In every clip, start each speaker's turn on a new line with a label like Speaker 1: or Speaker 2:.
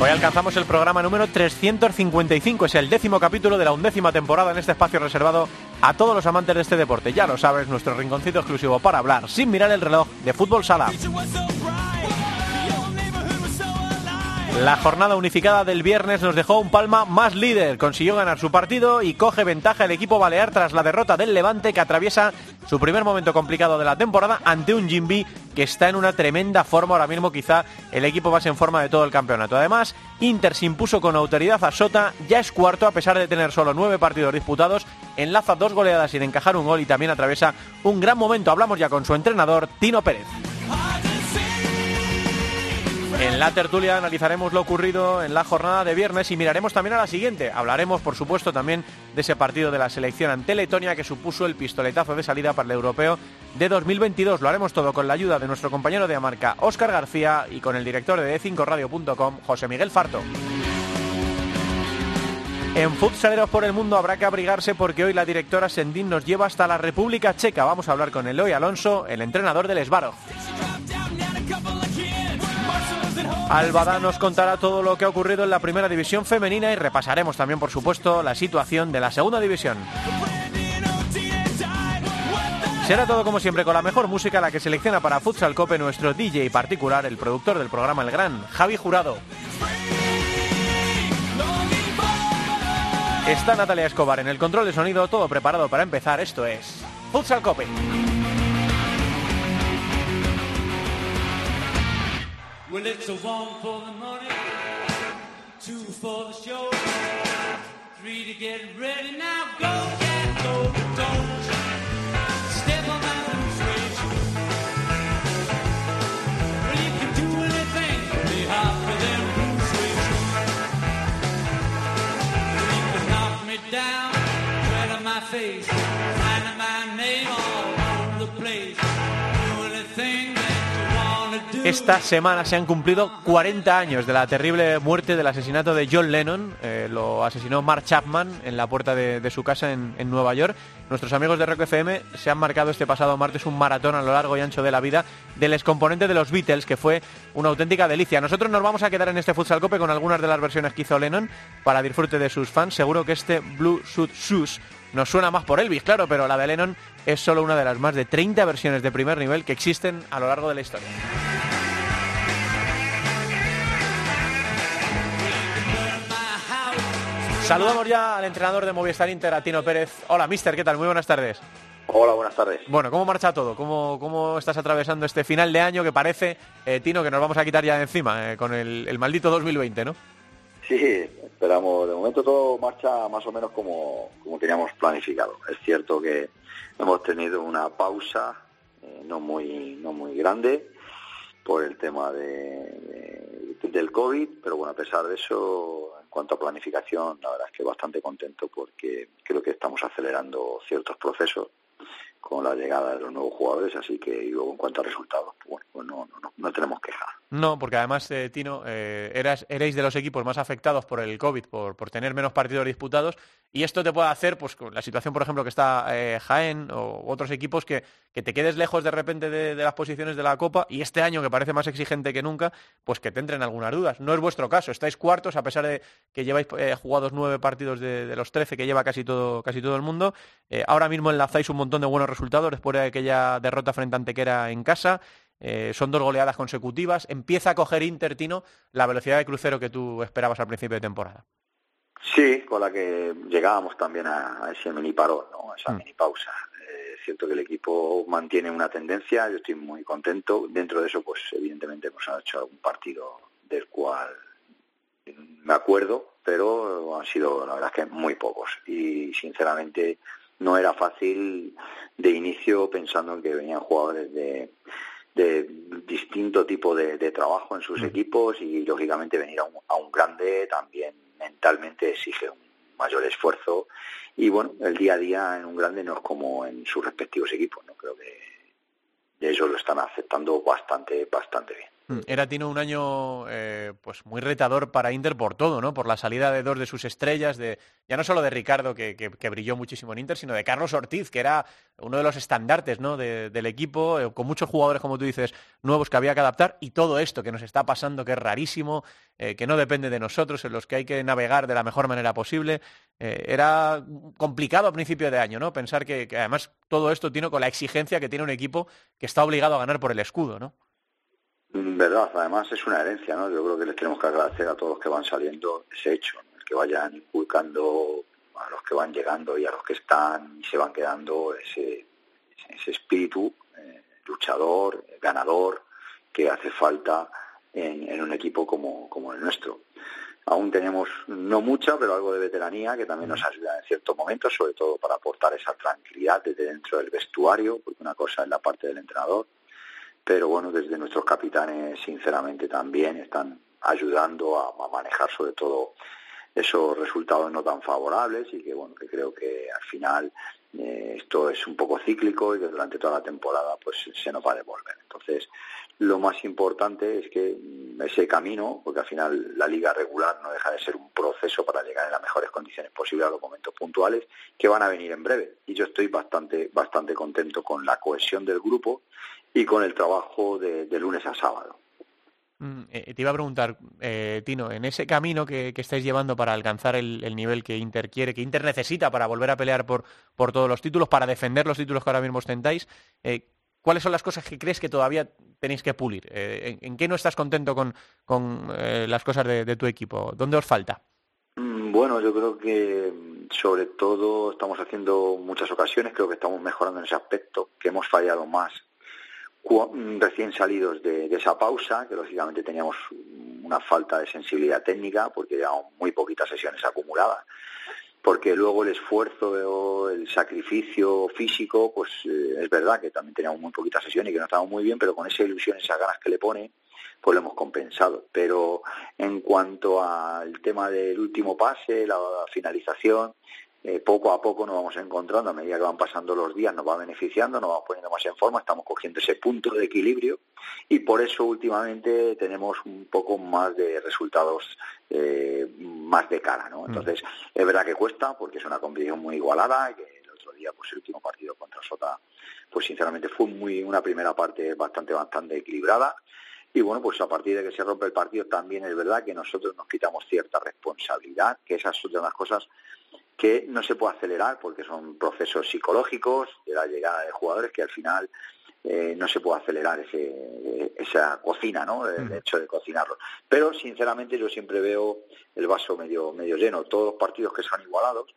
Speaker 1: Hoy alcanzamos el programa número 355, es el décimo capítulo de la undécima temporada en este espacio reservado a todos los amantes de este deporte. Ya lo sabes, nuestro rinconcito exclusivo para hablar sin mirar el reloj de fútbol sala. La jornada unificada del viernes nos dejó un Palma más líder, consiguió ganar su partido y coge ventaja el equipo balear tras la derrota del Levante que atraviesa su primer momento complicado de la temporada ante un Jimby que está en una tremenda forma ahora mismo, quizá el equipo más en forma de todo el campeonato. Además, Inter se impuso con autoridad a Sota, ya es cuarto a pesar de tener solo nueve partidos disputados, enlaza dos goleadas sin encajar un gol y también atraviesa un gran momento. Hablamos ya con su entrenador, Tino Pérez. En la tertulia analizaremos lo ocurrido en la jornada de viernes y miraremos también a la siguiente. Hablaremos, por supuesto, también de ese partido de la selección ante Letonia que supuso el pistoletazo de salida para el europeo de 2022. Lo haremos todo con la ayuda de nuestro compañero de Amarca, Óscar García, y con el director de D5Radio.com, José Miguel Farto. En Futsaleros por el Mundo habrá que abrigarse porque hoy la directora Sendín nos lleva hasta la República Checa. Vamos a hablar con Eloy Alonso, el entrenador del Esbaro. Albada nos contará todo lo que ha ocurrido en la primera división femenina y repasaremos también, por supuesto, la situación de la segunda división. Será todo como siempre con la mejor música, la que selecciona para Futsal Cope nuestro DJ particular, el productor del programa El Gran, Javi Jurado. Está Natalia Escobar en el control de sonido, todo preparado para empezar. Esto es Futsal Cope. Well, it's a one for the money, two for the show, three to get ready. Now go, esta semana se han cumplido 40 años de la terrible muerte del asesinato de John Lennon. Eh, lo asesinó Mark Chapman en la puerta de, su casa en, en, Nueva York. Nuestros amigos de Rock FM se han marcado este pasado martes un maratón a lo largo y ancho de la vida del excomponente de los Beatles, que fue una auténtica delicia. Nosotros nos vamos a quedar en este Futsal Cope con algunas de las versiones que hizo Lennon para disfrute de sus fans. Seguro que este Blue Suit Shoes nos suena más por Elvis, claro, pero la de Lennon es solo una de las más de 30 versiones de primer nivel que existen a lo largo de la historia. Saludamos ya al entrenador de Movistar Inter, a Tino Pérez. Hola, mister, ¿qué tal? Muy buenas tardes.
Speaker 2: Hola, buenas tardes.
Speaker 1: Bueno, ¿cómo marcha todo? ¿Cómo, cómo estás atravesando este final de año que parece, eh, Tino, que nos vamos a quitar ya de encima eh, con el, el, maldito 2020, ¿no?
Speaker 2: Sí, esperamos. De momento todo marcha más o menos como, como teníamos planificado. Es cierto que hemos tenido una pausa eh, no muy no muy grande por el tema de, de, del COVID, pero bueno, a pesar de eso, en cuanto a planificación, la verdad es que bastante contento porque creo que estamos acelerando ciertos procesos con la llegada de los nuevos jugadores, así que y luego en cuanto a resultados, pues bueno, pues no, no, no tenemos queja.
Speaker 1: No, porque además, eh, Tino, eh, eras, erais de los equipos más afectados por el COVID, por, por tener menos partidos disputados, y esto te puede hacer, pues con la situación, por ejemplo, que está eh, Jaén o otros equipos, que, que te quedes lejos de repente de, de, las posiciones de la Copa, y este año, que parece más exigente que nunca, pues que te entren algunas dudas. No es vuestro caso, estáis cuartos, a pesar de que lleváis jugados nueve partidos de, de, los trece que lleva casi todo, casi todo el mundo. Ahora mismo enlazáis un montón de buenos resultados después de aquella derrota frente a Antequera en casa. Eh, son dos goleadas consecutivas. Empieza a coger Inter, Tino, la velocidad de crucero que tú esperabas al principio de temporada.
Speaker 2: Sí, con la que llegábamos también a, a ese mini parón, ¿no? a esa mm. mini pausa. Eh, es cierto que el equipo mantiene una tendencia, yo estoy muy contento. Dentro de eso, pues evidentemente hemos hecho algún partido del cual me acuerdo, pero han sido la verdad es que muy pocos. Y sinceramente no era fácil de inicio pensando en que venían jugadores de de distinto tipo de, trabajo en sus mm. equipos y lógicamente venir a un, a un grande también mentalmente exige un mayor esfuerzo y bueno, el día a día en un grande no es como en sus respectivos equipos, ¿no? Creo que ellos lo están aceptando bastante, bastante bien.
Speaker 1: Mm. Era Tino un año eh, pues muy retador para Inter por todo, ¿no? Por la salida de dos de sus estrellas, de ya no solo de Ricardo, que, brilló muchísimo en Inter, sino de Carlos Ortiz, que era uno de los estandartes ¿no? del equipo, eh, con muchos jugadores, como tú dices, nuevos que había que adaptar, y todo esto que nos está pasando, que es rarísimo, eh, que no depende de nosotros, en los que hay que navegar de la mejor manera posible. era complicado a principio de año, ¿no? Pensar que, que además todo esto tiene con la exigencia que tiene un equipo que está obligado a ganar por el escudo, ¿no?
Speaker 2: Mm, verdad, además es una herencia, ¿no? Yo creo que les tenemos que agradecer a todos los que van saliendo ese hecho, el que vayan inculcando a los que van llegando y a los que están y se van quedando ese, ese espíritu eh, luchador, ganador, que hace falta en, un equipo como, como el nuestro. Aún tenemos no mucha, pero algo de veteranía que también nos ayuda en ciertos momentos, sobre todo para aportar esa tranquilidad desde dentro del vestuario, porque una cosa es la parte del entrenador pero bueno, desde nuestros capitanes sinceramente también están ayudando a, manejar sobre todo esos resultados no tan favorables y que bueno, que creo que al final eh, esto es un poco cíclico y que durante toda la temporada pues se nos va a devolver. Entonces, lo más importante es que ese camino, porque al final la liga regular no deja de ser un proceso para llegar en las mejores condiciones posibles a los momentos puntuales que van a venir en breve. Y yo estoy bastante, bastante contento con la cohesión del grupo y con el trabajo de, lunes a sábado.
Speaker 1: Mm, eh, te iba a preguntar, eh, Tino, en ese camino que, estáis llevando para alcanzar el, nivel que Inter quiere, que Inter necesita para volver a pelear por, por todos los títulos, para defender los títulos que ahora mismo ostentáis, eh, ¿cuáles son las cosas que crees que todavía tenéis que pulir? ¿en, qué no estás contento con, las cosas de, tu equipo? ¿Dónde os falta?
Speaker 2: Mm, bueno, yo creo que mm, sobre todo estamos haciendo muchas ocasiones, creo que estamos mejorando en ese aspecto, que hemos fallado más recién salidos de, esa pausa, que lógicamente teníamos una falta de sensibilidad técnica porque llevamos muy poquitas sesiones acumuladas, porque luego el esfuerzo, el sacrificio físico, pues eh, es verdad que también teníamos muy poquitas sesiones y que no estábamos muy bien, pero con esa ilusión, esas ganas que le pone, pues lo hemos compensado. Pero en cuanto al tema del último pase, la finalización, eh, poco a poco nos vamos encontrando, a medida que van pasando los días nos va beneficiando, nos vamos poniendo más en forma, estamos cogiendo ese punto de equilibrio y por eso últimamente tenemos un poco más de resultados eh, más de cara, ¿no? Mm. Entonces, es verdad que cuesta porque es una competición muy igualada, y que el otro día, pues el último partido contra Sota, pues sinceramente fue muy una primera parte bastante, bastante equilibrada. Y bueno, pues a partir de que se rompe el partido también es verdad que nosotros nos quitamos cierta responsabilidad, que esas son las cosas que no se puede acelerar porque son procesos psicológicos de la llegada de jugadores que al final eh, no se puede acelerar ese, esa cocina, ¿no? El hecho de cocinarlo. Pero sinceramente yo siempre veo el vaso medio medio lleno. Todos los partidos que son igualados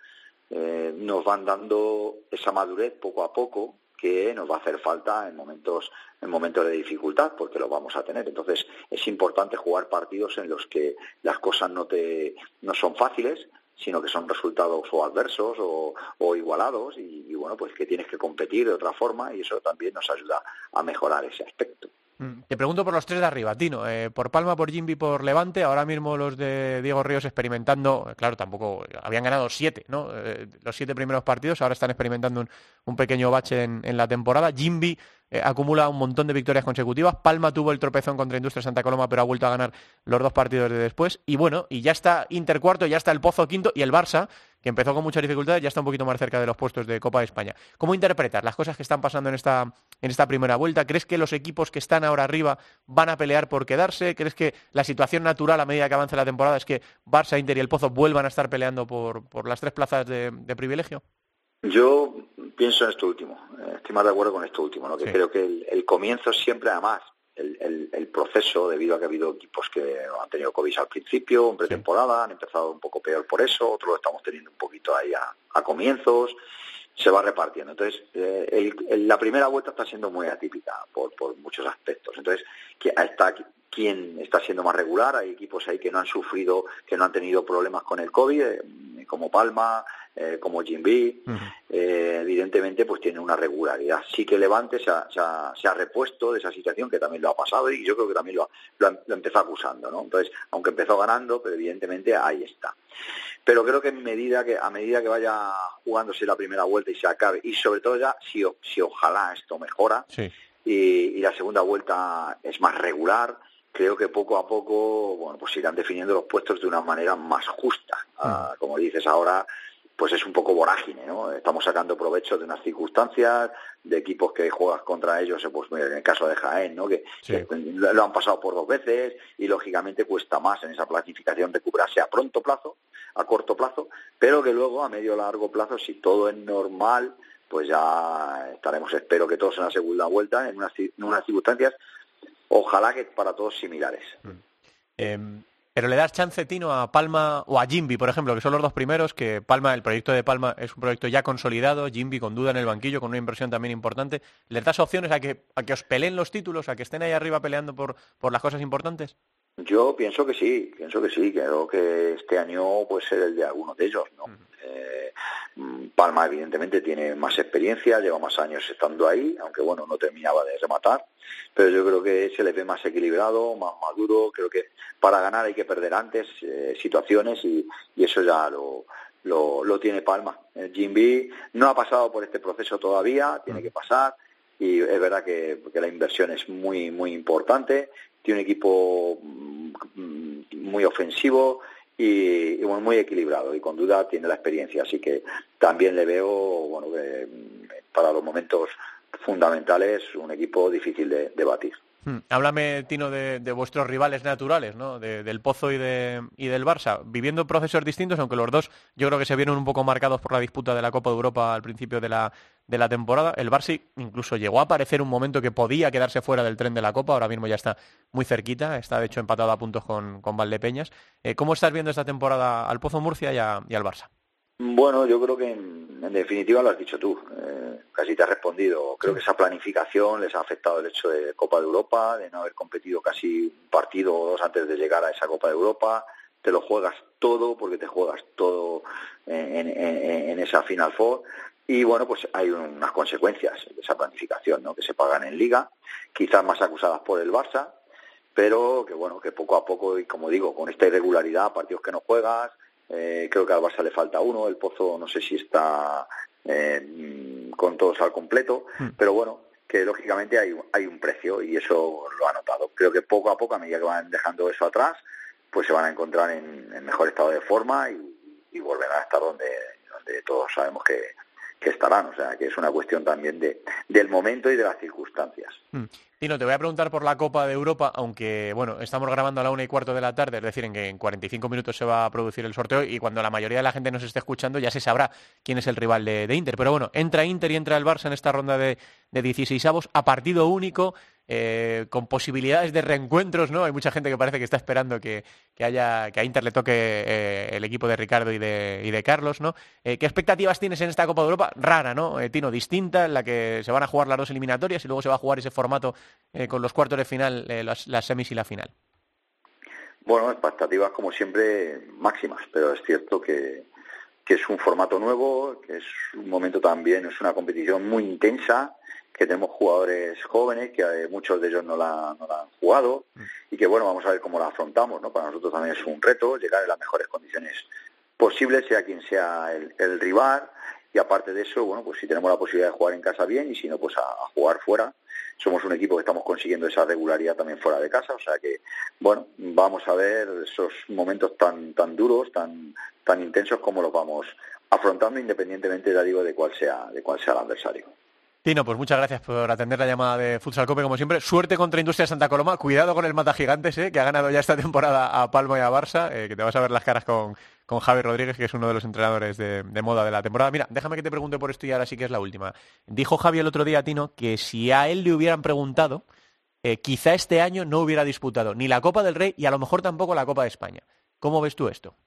Speaker 2: eh, nos van dando esa madurez poco a poco que nos va a hacer falta en momentos en momentos de dificultad porque lo vamos a tener entonces es importante jugar partidos en los que las cosas no te no son fáciles sino que son resultados o adversos o, igualados y, bueno, pues que tienes que competir de otra forma y eso también nos ayuda a mejorar ese aspecto.
Speaker 1: Mm, te pregunto por los tres de arriba, Tino. Eh, por Palma, por Jimby, por Levante. Ahora mismo los de Diego Ríos experimentando, claro, tampoco habían ganado siete, ¿no? Eh, los siete primeros partidos, ahora están experimentando un, pequeño bache en, en la temporada. Jimby eh, acumula un montón de victorias consecutivas. Palma tuvo el tropezón contra Industria Santa Coloma, pero ha vuelto a ganar los dos partidos de después. Y bueno, y ya está Inter cuarto, ya está el Pozo quinto y el Barça, que empezó con muchas dificultades, ya está un poquito más cerca de los puestos de Copa de España. ¿Cómo interpretas las cosas que están pasando en esta, en esta primera vuelta? ¿Crees que los equipos que están ahora arriba van a pelear por quedarse? ¿Crees que la situación natural a medida que avance la temporada es que Barça, Inter y el Pozo vuelvan a estar peleando por, por las tres plazas de privilegio?
Speaker 2: Yo pienso en esto último, eh, estoy más de acuerdo con esto último, ¿no? que creo que el, comienzo siempre, además, el, el, proceso, debido a que ha habido equipos que han tenido COVID al principio, en pretemporada, han empezado un poco peor por eso, otros lo estamos teniendo un poquito ahí a, comienzos, se va repartiendo. Entonces, eh, la primera vuelta está siendo muy atípica por, por muchos aspectos. Entonces, está quién está siendo más regular, hay equipos ahí que no han sufrido, que no han tenido problemas con el COVID, eh, como Palma, eh, como Jim B, eh, evidentemente pues tiene una regularidad. Sí que Levante se ha, se, ha, repuesto de esa situación que también lo ha pasado y yo creo que también lo, lo, empezó acusando, ¿no? Entonces, aunque empezó ganando, pero evidentemente ahí está. Pero creo que, en medida que a medida que vaya jugándose la primera vuelta y se acabe, y sobre todo ya si, si ojalá esto mejora y la segunda vuelta es más regular, creo que poco a poco, bueno, pues irán definiendo los puestos de una manera más justa. Ah, mm. como dices ahora, pues es un poco vorágine, ¿no? Estamos sacando provecho de unas circunstancias, de equipos que juegas contra ellos, pues en el caso de Jaén, ¿no? Que, lo han pasado por dos veces y lógicamente cuesta más en esa planificación recuperarse a pronto plazo, a corto plazo, pero que luego a medio largo plazo, si todo es normal, pues ya estaremos, espero que todos en la segunda vuelta, en unas, en unas circunstancias ojalá que para todos similares. Mm.
Speaker 1: Em, pero le das chance, Tino, a Palma o a Jimby, por ejemplo, que son los dos primeros, que Palma, el proyecto de Palma es un proyecto ya consolidado, Jimby con duda en el banquillo, con una inversión también importante. ¿Les das opciones a que, a que os peleen los títulos, a que estén ahí arriba peleando por, por las cosas importantes?
Speaker 2: Yo pienso que sí, pienso que sí, creo que este año puede ser el de alguno de ellos, ¿no? Eh, mm, Palma evidentemente tiene más experiencia, lleva más años estando ahí, aunque bueno, no terminaba de rematar, pero yo creo que se le ve más equilibrado, más maduro, creo que para ganar hay que perder antes eh, situaciones y, eso ya lo, lo, tiene Palma. El Jim B no ha pasado por este proceso todavía, tiene que pasar, y es verdad que, que, la inversión es muy muy importante tiene un equipo mm, muy ofensivo y, muy equilibrado y con duda tiene la experiencia. Así que también le veo, bueno, mm, para los momentos fundamentales, un equipo difícil de, de batir.
Speaker 1: Hmm. Háblame, Tino, de, vuestros rivales naturales, ¿no? del Pozo y, de, y del Barça. Viviendo procesos distintos, aunque los dos yo creo que se vieron un poco marcados por la disputa de la Copa de Europa al principio de la, de la temporada. El Barça incluso llegó a aparecer un momento que podía quedarse fuera del tren de la Copa. Ahora mismo ya está muy cerquita. Está, de hecho, empatado a puntos con, con Valdepeñas. Eh, ¿Cómo estás viendo esta temporada al Pozo Murcia y, y al Barça?
Speaker 2: Bueno, yo creo que en, definitiva lo has dicho tú, eh, casi te has respondido. Creo que esa planificación les ha afectado el hecho de Copa de Europa, de no haber competido casi un partido o dos antes de llegar a esa Copa de Europa. Te lo juegas todo porque te juegas todo en, esa Final Four. Y bueno, pues hay unas consecuencias de esa planificación, ¿no? Que se pagan en Liga, quizás más acusadas por el Barça, pero que bueno, que poco a poco, y como digo, con esta irregularidad, partidos que no juegas, eh, creo que al Barça le falta uno, el Pozo no sé si está eh, con todos al completo, hmm. pero bueno, que lógicamente hay, hay un precio y eso lo ha notado. Creo que poco a poco, a medida que van dejando eso atrás, pues se van a encontrar en, mejor estado de forma y, y volverán a estar donde, donde todos sabemos que, que estarán. O sea, que es una cuestión también de, del momento y de las circunstancias.
Speaker 1: Mm. Tino, te voy a preguntar por la Copa de Europa, aunque, bueno, estamos grabando a la una y cuarto de la tarde, es decir, en que en 45 minutos se va a producir el sorteo y cuando la mayoría de la gente nos esté escuchando ya se sabrá quién es el rival de, Inter. Pero bueno, entra Inter y entra el Barça en esta ronda de, de 16 avos a partido único. Eh, con posibilidades de reencuentros, ¿no? Hay mucha gente que parece que está esperando que, haya, que a Inter le toque eh, el equipo de Ricardo y de, y de Carlos, ¿no? Eh, ¿Qué expectativas tienes en esta Copa de Europa? Rara, ¿no? Tino, distinta, en la que se van a jugar las dos eliminatorias y luego se va a jugar ese formato con los cuartos de final, las, las semis y la final.
Speaker 2: Bueno, expectativas como siempre máximas, pero es cierto que, que es un formato nuevo, que es un momento también, es una competición muy intensa, que tenemos jugadores jóvenes, que eh, muchos de ellos no la, no la han jugado, mm. y que bueno, vamos a ver cómo la afrontamos, ¿no? Para nosotros también es un reto llegar en las mejores condiciones posibles, sea quien sea el, rival, y aparte de eso, bueno, pues si tenemos la posibilidad de jugar en casa bien, y si no, pues a, jugar fuera. Somos un equipo que estamos consiguiendo esa regularidad también fuera de casa, o sea que, bueno, vamos a ver esos momentos tan, tan duros, tan, tan intensos como los vamos afrontando independientemente, ya digo, de cuál sea, de cuál sea el adversario.
Speaker 1: Tino, pues muchas gracias por atender la llamada de Futsal Cope, como siempre. Suerte contra Industria Santa Coloma. Cuidado con el Mata Gigantes, eh, que ha ganado ya esta temporada a Palma y a Barça, eh, que te vas a ver las caras con, con Javi Rodríguez, que es uno de los entrenadores de, moda de la temporada. Mira, déjame que te pregunte por esto y ahora sí que es la última. Dijo Javi el otro día, Tino, que si a él le hubieran preguntado, eh, quizá este año no hubiera disputado ni la Copa del Rey y a lo mejor tampoco la Copa de España. ¿Cómo ves tú esto?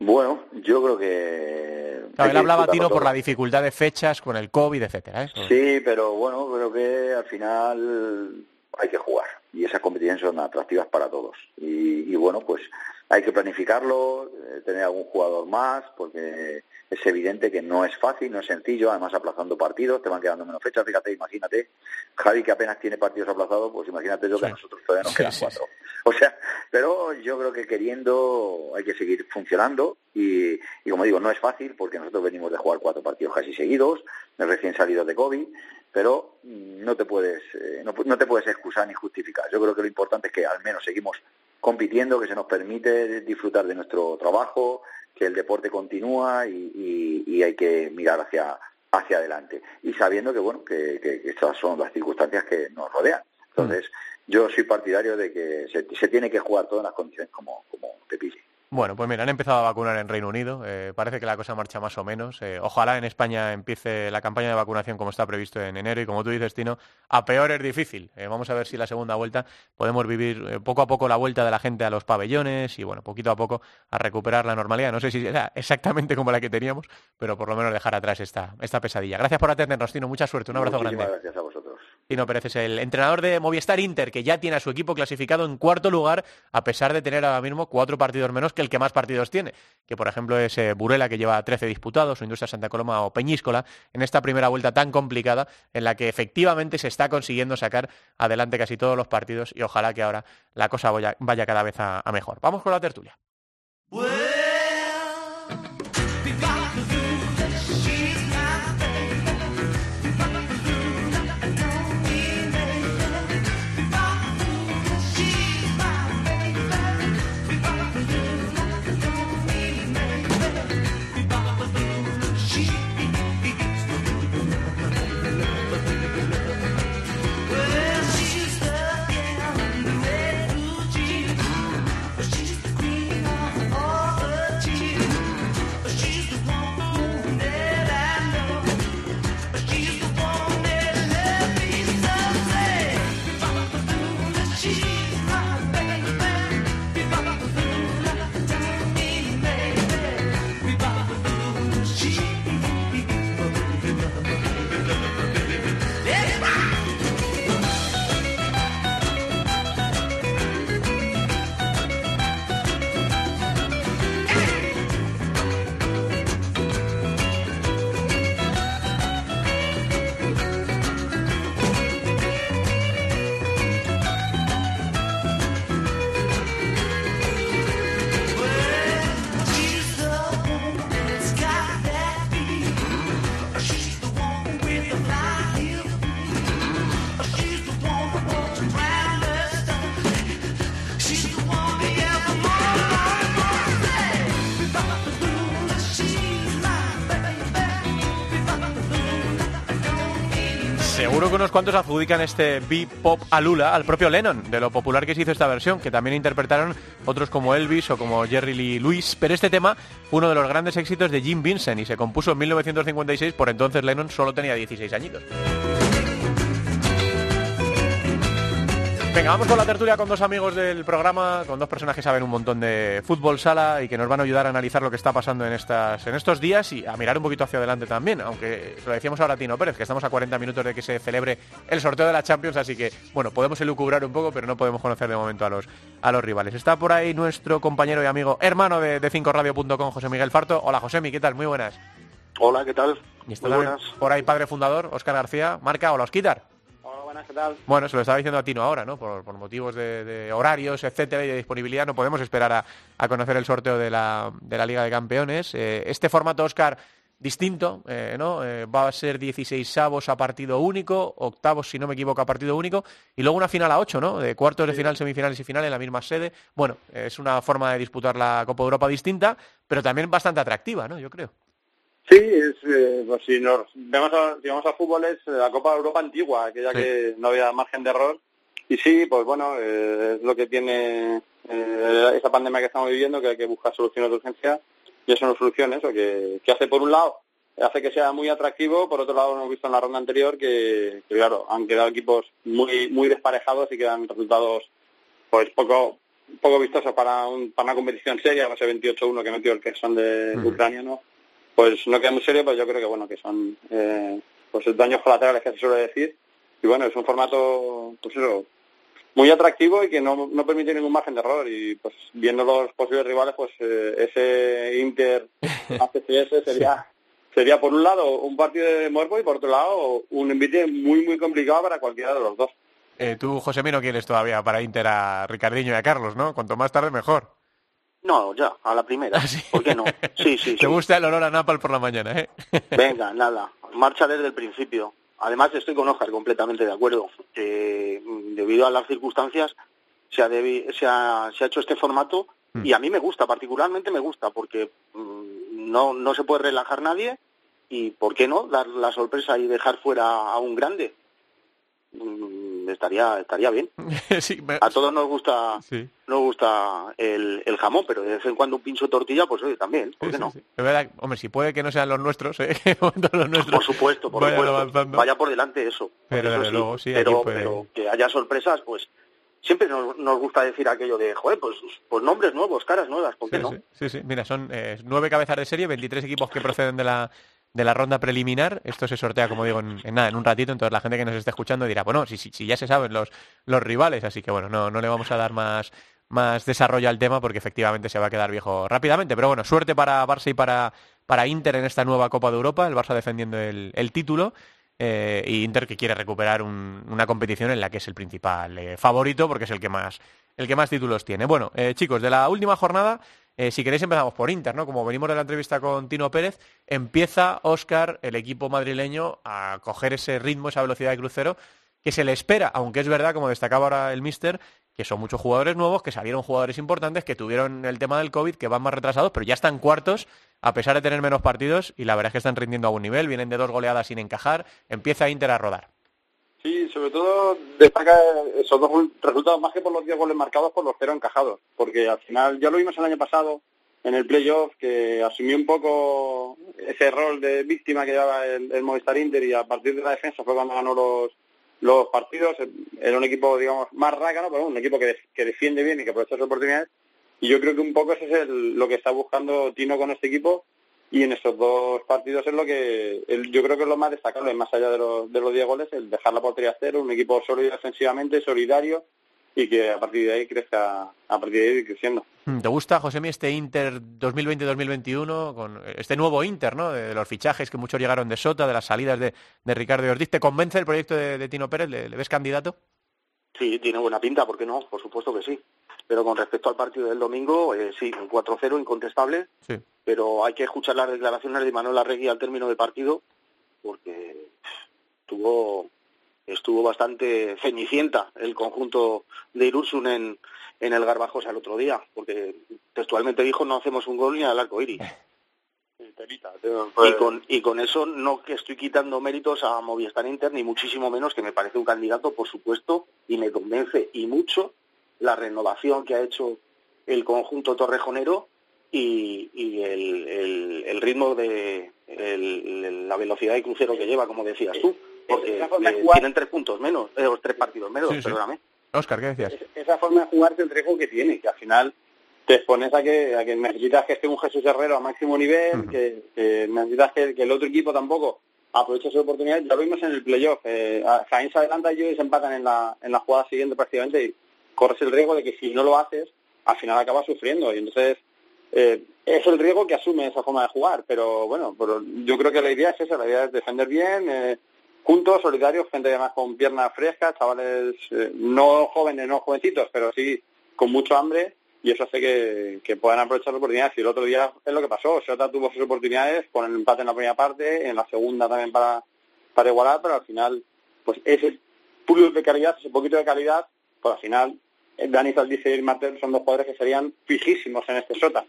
Speaker 2: Bueno, yo creo que...
Speaker 1: él hablaba, Tino, por la dificultad de fechas con el COVID, etcétera. ¿eh?
Speaker 2: Sí, pero bueno, creo que al final hay que jugar y esas competiciones son atractivas para todos. Y, bueno, pues hay que planificarlo, eh, tener algún jugador más, porque es evidente que no es fácil, no es sencillo, además aplazando partidos, te van quedando menos fechas, fíjate, imagínate, Javi que apenas tiene partidos aplazados, pues imagínate yo que a nosotros todavía nos quedan cuatro. O sea, pero yo creo que queriendo hay que seguir funcionando y, y, como digo, no es fácil porque nosotros venimos de jugar cuatro partidos casi seguidos, recién salidos de COVID, pero no te puedes eh, no, no te puedes excusar ni justificar. Yo creo que lo importante es que al menos seguimos compitiendo, que se nos permite disfrutar de nuestro trabajo, que el deporte continúa y, hay que mirar hacia hacia adelante y sabiendo que bueno que, estas son las circunstancias que nos rodean entonces mm. yo soy partidario de que se, tiene que jugar todo en las condiciones como como te
Speaker 1: bueno, pues mira, han empezado a vacunar en Reino Unido. Eh, parece que la cosa marcha más o menos. Eh, ojalá en España empiece la campaña de vacunación como está previsto en enero y como tú dices, Tino, a peor es difícil. Eh, vamos a ver si la segunda vuelta podemos vivir poco a poco la vuelta de la gente a los pabellones y, bueno, poquito a poco a recuperar la normalidad. No sé si será exactamente como la que teníamos, pero por lo menos dejar atrás esta, esta pesadilla. Gracias por atendernos, Tino. Mucha suerte. Un abrazo
Speaker 2: grande.
Speaker 1: Gracias
Speaker 2: a vosotros.
Speaker 1: Tino Pérez es el entrenador de Movistar Inter, que ya tiene a su equipo clasificado en cuarto lugar, a pesar de tener ahora mismo cuatro partidos menos que el que más partidos tiene, que por ejemplo es eh, Burela, que lleva 13 disputados, o Industria Santa Coloma o Peñíscola, en esta primera vuelta tan complicada, en la que efectivamente se está consiguiendo sacar adelante casi todos los partidos y ojalá que ahora la cosa vaya, cada vez a mejor. Vamos con la tertulia. Seguro que unos cuantos adjudican este B-pop a Lula al propio Lennon, de lo popular que se hizo esta versión, que también interpretaron otros como Elvis o como Jerry Lee Lewis, pero este tema fue uno de los grandes éxitos de Jim Vincent y se compuso en 1956, por entonces Lennon solo tenía 16 añitos. Venga, vamos con la tertulia con dos amigos del programa, con dos personas que saben un montón de fútbol sala y que nos van a ayudar a analizar lo que está pasando en, estas, en estos días y a mirar un poquito hacia adelante también, aunque lo decíamos ahora a Tino Pérez, que estamos a 40 minutos de que se celebre el sorteo de la Champions, así que, bueno, podemos elucubrar un poco, pero no podemos conocer de momento a los, a los rivales. Está por ahí nuestro compañero y amigo, hermano de, de 5radio.com, José Miguel Farto. Hola, José ¿qué tal? Muy buenas.
Speaker 3: Hola, ¿qué tal?
Speaker 1: Y está buenas. por ahí padre fundador, Óscar García. Marca, hola, Osquitar. Bueno, se lo estaba diciendo a Tino ahora, ¿no? Por, motivos de, horarios, etcétera, y de disponibilidad, no podemos esperar a, conocer el sorteo de la, de la Liga de Campeones. Eh, este formato, Oscar, distinto, eh, ¿no? Eh, va a ser 16 avos a partido único, octavos, si no me equivoco, a partido único, y luego una final a 8, ¿no? De cuartos de final, semifinales y final en la misma sede. Bueno, es una forma de disputar la Copa de Europa distinta, pero también bastante atractiva, ¿no? Yo creo.
Speaker 3: Sí, es, eh, pues si nos vemos a, si vamos a fútbol es la Copa de Europa antigua, aquella que no había margen de error. Y sí, pues bueno, eh, es lo que tiene eh, esa pandemia que estamos viviendo, que hay que buscar soluciones de urgencia. Y eso no soluciones, o que, que hace por un lado, hace que sea muy atractivo, por otro lado hemos visto en la ronda anterior que, claro, han quedado equipos muy muy desparejados y quedan resultados pues poco poco vistosos para, un, para una competición seria, como ese 28-1 que metió el que son de Ucrania, ¿no? Pues no queda muy serio, pues yo creo que bueno, que son eh, pues daños colaterales que se suele decir. Y bueno, es un formato, pues eso, muy atractivo y que no, no permite ningún margen de error. Y pues viendo los posibles rivales, pues eh, ese Inter ACCS sería, sería por un lado un partido de muerto y por otro lado un envite muy, muy complicado para cualquiera de los dos.
Speaker 1: Eh, tú, José no quieres todavía para Inter a Ricardinho y a Carlos, ¿no? Cuanto más tarde, mejor.
Speaker 4: No, ya, a la primera. ¿Ah, ¿Por qué no? Sí, sí,
Speaker 1: Te gusta el olor a Napal por la mañana, ¿eh?
Speaker 4: Venga, nada. Marcha desde el principio. Además, estoy con Oscar completamente de acuerdo. mm, debido a las circunstancias, se ha, se ha, se ha hecho este formato mm. y a mí me gusta, particularmente me gusta, porque mm, no, no se puede relajar nadie y, ¿por qué no?, dar la sorpresa y dejar fuera a un grande estaría estaría bien. A todos nos gusta nos gusta el, el, jamón, pero de vez en cuando un pincho de tortilla, pues oye, también, ¿por qué no?
Speaker 1: hombre, si puede que no sean los nuestros, ¿eh?
Speaker 4: Por supuesto, por supuesto. Vaya por delante eso.
Speaker 1: Pero,
Speaker 4: pero, que haya sorpresas, pues siempre nos, nos, gusta decir aquello de, joder, pues, pues nombres nuevos, caras nuevas, ¿por qué no?
Speaker 1: Sí, sí, mira, son eh, nueve cabezas de serie, 23 equipos que proceden de la de la ronda preliminar. Esto se sortea, como digo, en, nada, en un ratito. Entonces la gente que nos esté escuchando dirá, bueno, si, si, ya se saben los, los rivales, así que bueno, no, no le vamos a dar más, más desarrollo al tema porque efectivamente se va a quedar viejo rápidamente. Pero bueno, suerte para Barça y para, para Inter en esta nueva Copa de Europa, el Barça defendiendo el, el título. Eh, y Inter que quiere recuperar una competición en la que es el principal eh, favorito porque es el que más el que más títulos tiene. Bueno, eh, chicos, de la última jornada eh, si queréis empezamos por Inter, ¿no? Como venimos de la entrevista con Tino Pérez, empieza Oscar, el equipo madrileño, a coger ese ritmo, esa velocidad de crucero que se le espera, aunque es verdad, como destacaba ahora el Mister, que son muchos jugadores nuevos, que salieron jugadores importantes, que tuvieron el tema del COVID, que van más retrasados, pero ya están cuartos, a pesar de tener menos partidos, y la verdad es que están rindiendo a un nivel, vienen de dos goleadas sin encajar, empieza Inter a rodar.
Speaker 3: Sí, sobre todo destaca esos dos resultados más que por los 10 goles marcados, por los cero encajados. Porque al final, ya lo vimos el año pasado en el playoff, que asumió un poco ese rol de víctima que llevaba el, Movistar Inter y a partir de la defensa fue cuando ganó los, los partidos. Era un equipo, digamos, más rácano, pero un equipo que, que defiende bien y que aprovecha sus oportunidades. Y yo creo que un poco ese es lo que está buscando Tino con este equipo y en esos dos partidos es lo que yo creo que es lo más destacable, más allá de los, de los 10 goles, el dejar la portería cero, un equipo sólido defensivamente, solidario y que a partir de ahí crezca, a partir de ahí creciendo.
Speaker 1: Mm, ¿Te gusta, José este Inter 2020-2021, con este nuevo Inter, ¿no? De, los fichajes que muchos llegaron de Sota, de las salidas de, de Ricardo Ortiz. ¿Te convence el proyecto de, Tino Pérez? ¿Le, ves candidato?
Speaker 4: Sí, tiene buena pinta, ¿por qué no? Por supuesto que sí. Pero con respecto al partido del domingo, eh, sí, un 4-0 incontestable. Sí pero hay que escuchar las declaraciones de Manuel Arregui al término del partido, porque estuvo, estuvo bastante cenicienta el conjunto de Irursun en, en el Garbajosa el otro día, porque textualmente dijo no hacemos un gol ni al arco iris. Y con, y con eso no que estoy quitando méritos a Movistar Inter, ni muchísimo menos, que me parece un candidato, por supuesto, y me convence y mucho la renovación que ha hecho el conjunto torrejonero y, el, ritmo de la velocidad de crucero que lleva, como decías tú, porque tienen tres puntos menos, eh, tres partidos menos, perdóname.
Speaker 1: Oscar, ¿qué decías?
Speaker 3: Esa forma de jugar es el riesgo que tiene, que al final te expones a que, a que necesitas que esté un Jesús Herrero a máximo nivel, que, necesitas que, el otro equipo tampoco aproveche su oportunidad. Ya lo vimos en el playoff. Eh, Jaén se adelanta y ellos se empatan en la, en la jugada siguiente prácticamente y corres el riesgo de que si no lo haces, al final acabas sufriendo. Y entonces eh, es el riesgo que asume esa forma de jugar, pero bueno, pero yo creo que la idea es esa, la idea es defender bien, eh, juntos, solidarios, gente además con piernas frescas, chavales eh, no jóvenes, no jovencitos, pero sí con mucho hambre y eso hace que, puedan aprovechar las oportunidades. Y el otro día es lo que pasó, Sota tuvo sus oportunidades con el empate en la primera parte, en la segunda también para, para igualar, pero al final, pues ese plus de calidad, ese poquito de calidad, pues al final Dani Zaldice y Martel son dos jugadores que serían fijísimos en este Sota.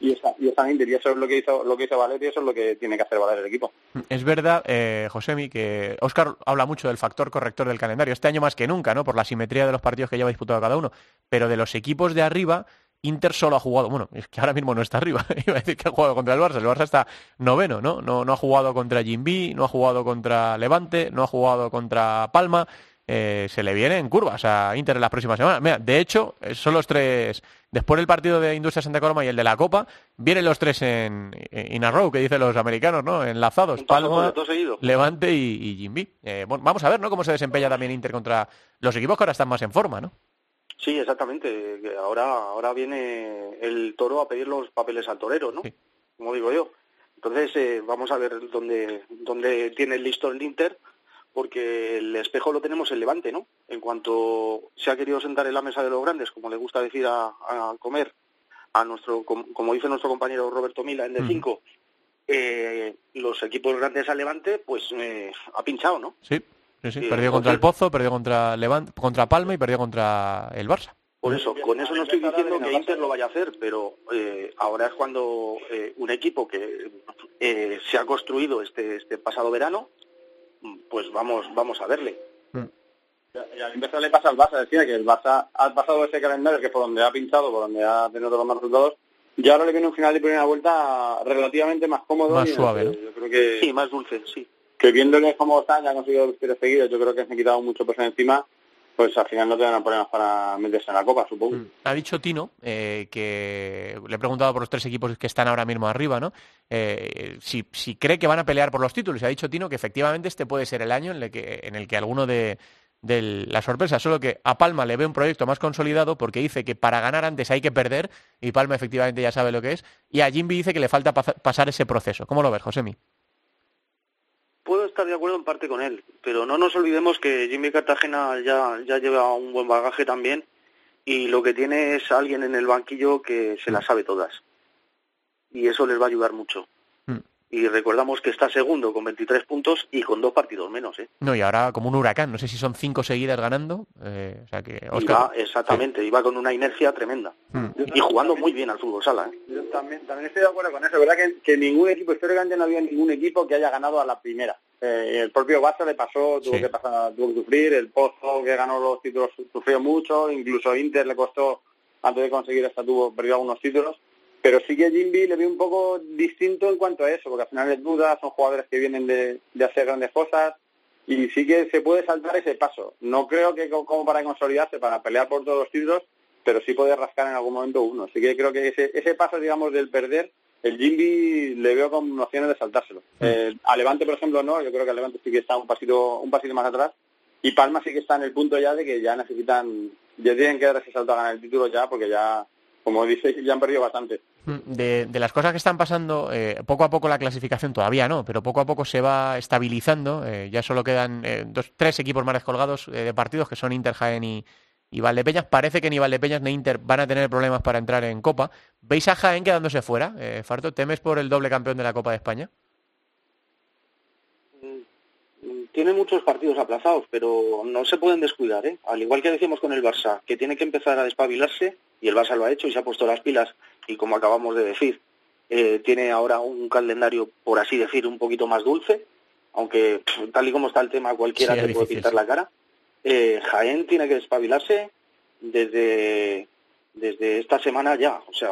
Speaker 3: Y esa, y esa Inter, y eso es lo que hizo, lo que hizo Valer y eso es lo que tiene que hacer valer el equipo.
Speaker 1: Es verdad, eh, Josemi, que Oscar habla mucho del factor corrector del calendario, este año más que nunca, ¿no? Por la simetría de los partidos que lleva disputado cada uno. Pero de los equipos de arriba, Inter solo ha jugado, bueno, es que ahora mismo no está arriba, iba a decir que ha jugado contra el Barça, el Barça está noveno, ¿no? No, no ha jugado contra Jimby, no ha jugado contra Levante, no ha jugado contra Palma, eh, se le viene en curvas a Inter en las próximas semanas. Mira, de hecho, eh, son los tres, después del partido de Industria Santa Coloma y el de la Copa, vienen los tres en, in a row, que dicen los americanos, ¿no? Enlazados, Palma, Levante y, y Jimby. Eh, vamos a ver, ¿no? Cómo se desempeña también Inter contra los equipos que ahora están más en forma, ¿no?
Speaker 4: Sí, exactamente. Ahora, ahora viene el toro a pedir los papeles al torero, ¿no? Como digo yo. Entonces, eh, vamos a ver dónde, dónde tiene el listo el Inter, porque el espejo lo tenemos en Levante, ¿no? En cuanto se ha querido sentar en la mesa de los grandes, como le gusta decir a, comer, a nuestro, como, dice nuestro compañero Roberto Mila en D5, eh, los equipos grandes al Levante, pues eh, ha pinchado, ¿no?
Speaker 1: Sí. Sí, perdió contra el Pozo, perdió contra Levante, contra Palma y perdió contra el Barça.
Speaker 4: Por eso, con eso no estoy diciendo que Inter lo vaya a hacer, pero eh, ahora es cuando eh, un equipo que eh, se ha construido este, este pasado verano, pues vamos, vamos a verle.
Speaker 3: Mm. Y al inverso le pasa al Barça, decía que el Barça ha pasado ese calendario que por donde ha pinchado, por donde ha tenido los más resultados, y ahora le viene un final de primera vuelta relativamente más cómodo.
Speaker 1: Más suave,
Speaker 4: Yo creo que... Sí, más dulce, sí
Speaker 3: que viéndoles cómo están, ya han conseguido victorias seguidas, yo creo que se han quitado mucho peso encima, pues al final no tendrán problemas para meterse en la Copa, supongo. Mm.
Speaker 1: Ha dicho Tino, eh, que le he preguntado por los tres equipos que están ahora mismo arriba, ¿no? Eh, si, cree que van a pelear por los títulos. Y ha dicho Tino que efectivamente este puede ser el año en el que, en el que alguno de, la sorpresa, solo que a Palma le ve un proyecto más consolidado porque dice que para ganar antes hay que perder, y Palma efectivamente ya sabe lo que es, y a Jimby dice que le falta pasar ese proceso. ¿Cómo lo ves, Josemi?
Speaker 4: Estar de acuerdo en parte con él, pero no nos olvidemos que Jimmy Cartagena ya, ya lleva un buen bagaje también y lo que tiene es alguien en el banquillo que se la mm. sabe todas. Y eso les va a ayudar mucho y recordamos que está segundo con 23 puntos y con dos partidos menos. ¿eh?
Speaker 1: No, y ahora como un huracán, no sé si son cinco seguidas ganando. Eh, o sea que
Speaker 4: exactamente, iba con una inercia tremenda. Hmm. Y jugando muy bien al fútbol sala. ¿eh?
Speaker 3: Yo también, también estoy de acuerdo con eso. verdad que, ningún equipo, históricamente no había ningún equipo que haya ganado a la primera. Eh, el propio Barça le pasó, tuvo, que pasar, tuvo que sufrir, el Pozo que ganó los títulos sufrió mucho, incluso Inter le costó, antes de conseguir esta tuvo, perdió algunos títulos pero sí que Jimby le veo un poco distinto en cuanto a eso, porque al final es duda, son jugadores que vienen de, hacer grandes cosas y sí que se puede saltar ese paso. No creo que como para consolidarse, para pelear por todos los títulos, pero sí puede rascar en algún momento uno. Así que creo que ese, ese paso, digamos, del perder, el Jimby le veo con opciones de saltárselo. Mm. Eh, a Levante, por ejemplo, no. Yo creo que a Levante sí que está un pasito, un pasito más atrás. Y Palma sí que está en el punto ya de que ya necesitan, ya tienen que dar ese salto a ganar el título ya, porque ya, como dice, ya han perdido bastante.
Speaker 1: Mm, de, las cosas que están pasando, eh, poco a poco la clasificación todavía no, pero poco a poco se va estabilizando. Eh, ya solo quedan eh, dos, tres equipos más descolgados de partidos que son Inter, Jaén y, y, Valdepeñas. Parece que ni Valdepeñas ni Inter van a tener problemas para entrar en Copa. ¿Veis a Jaén quedándose fuera? Farto, ¿temes por el doble campeón de la Copa de España?
Speaker 4: Mm, tiene muchos partidos aplazados, pero no se pueden descuidar. Al igual que decíamos con el Barça, que tiene que empezar a despabilarse, y el Barça lo ha hecho y se ha puesto las pilas y como acabamos de decir, eh, tiene ahora un calendario, por así decir, un poquito más dulce, aunque tal y como está el tema cualquiera se puede pintar la cara. Eh, Jaén tiene que despabilarse desde, desde esta semana ya, o sea,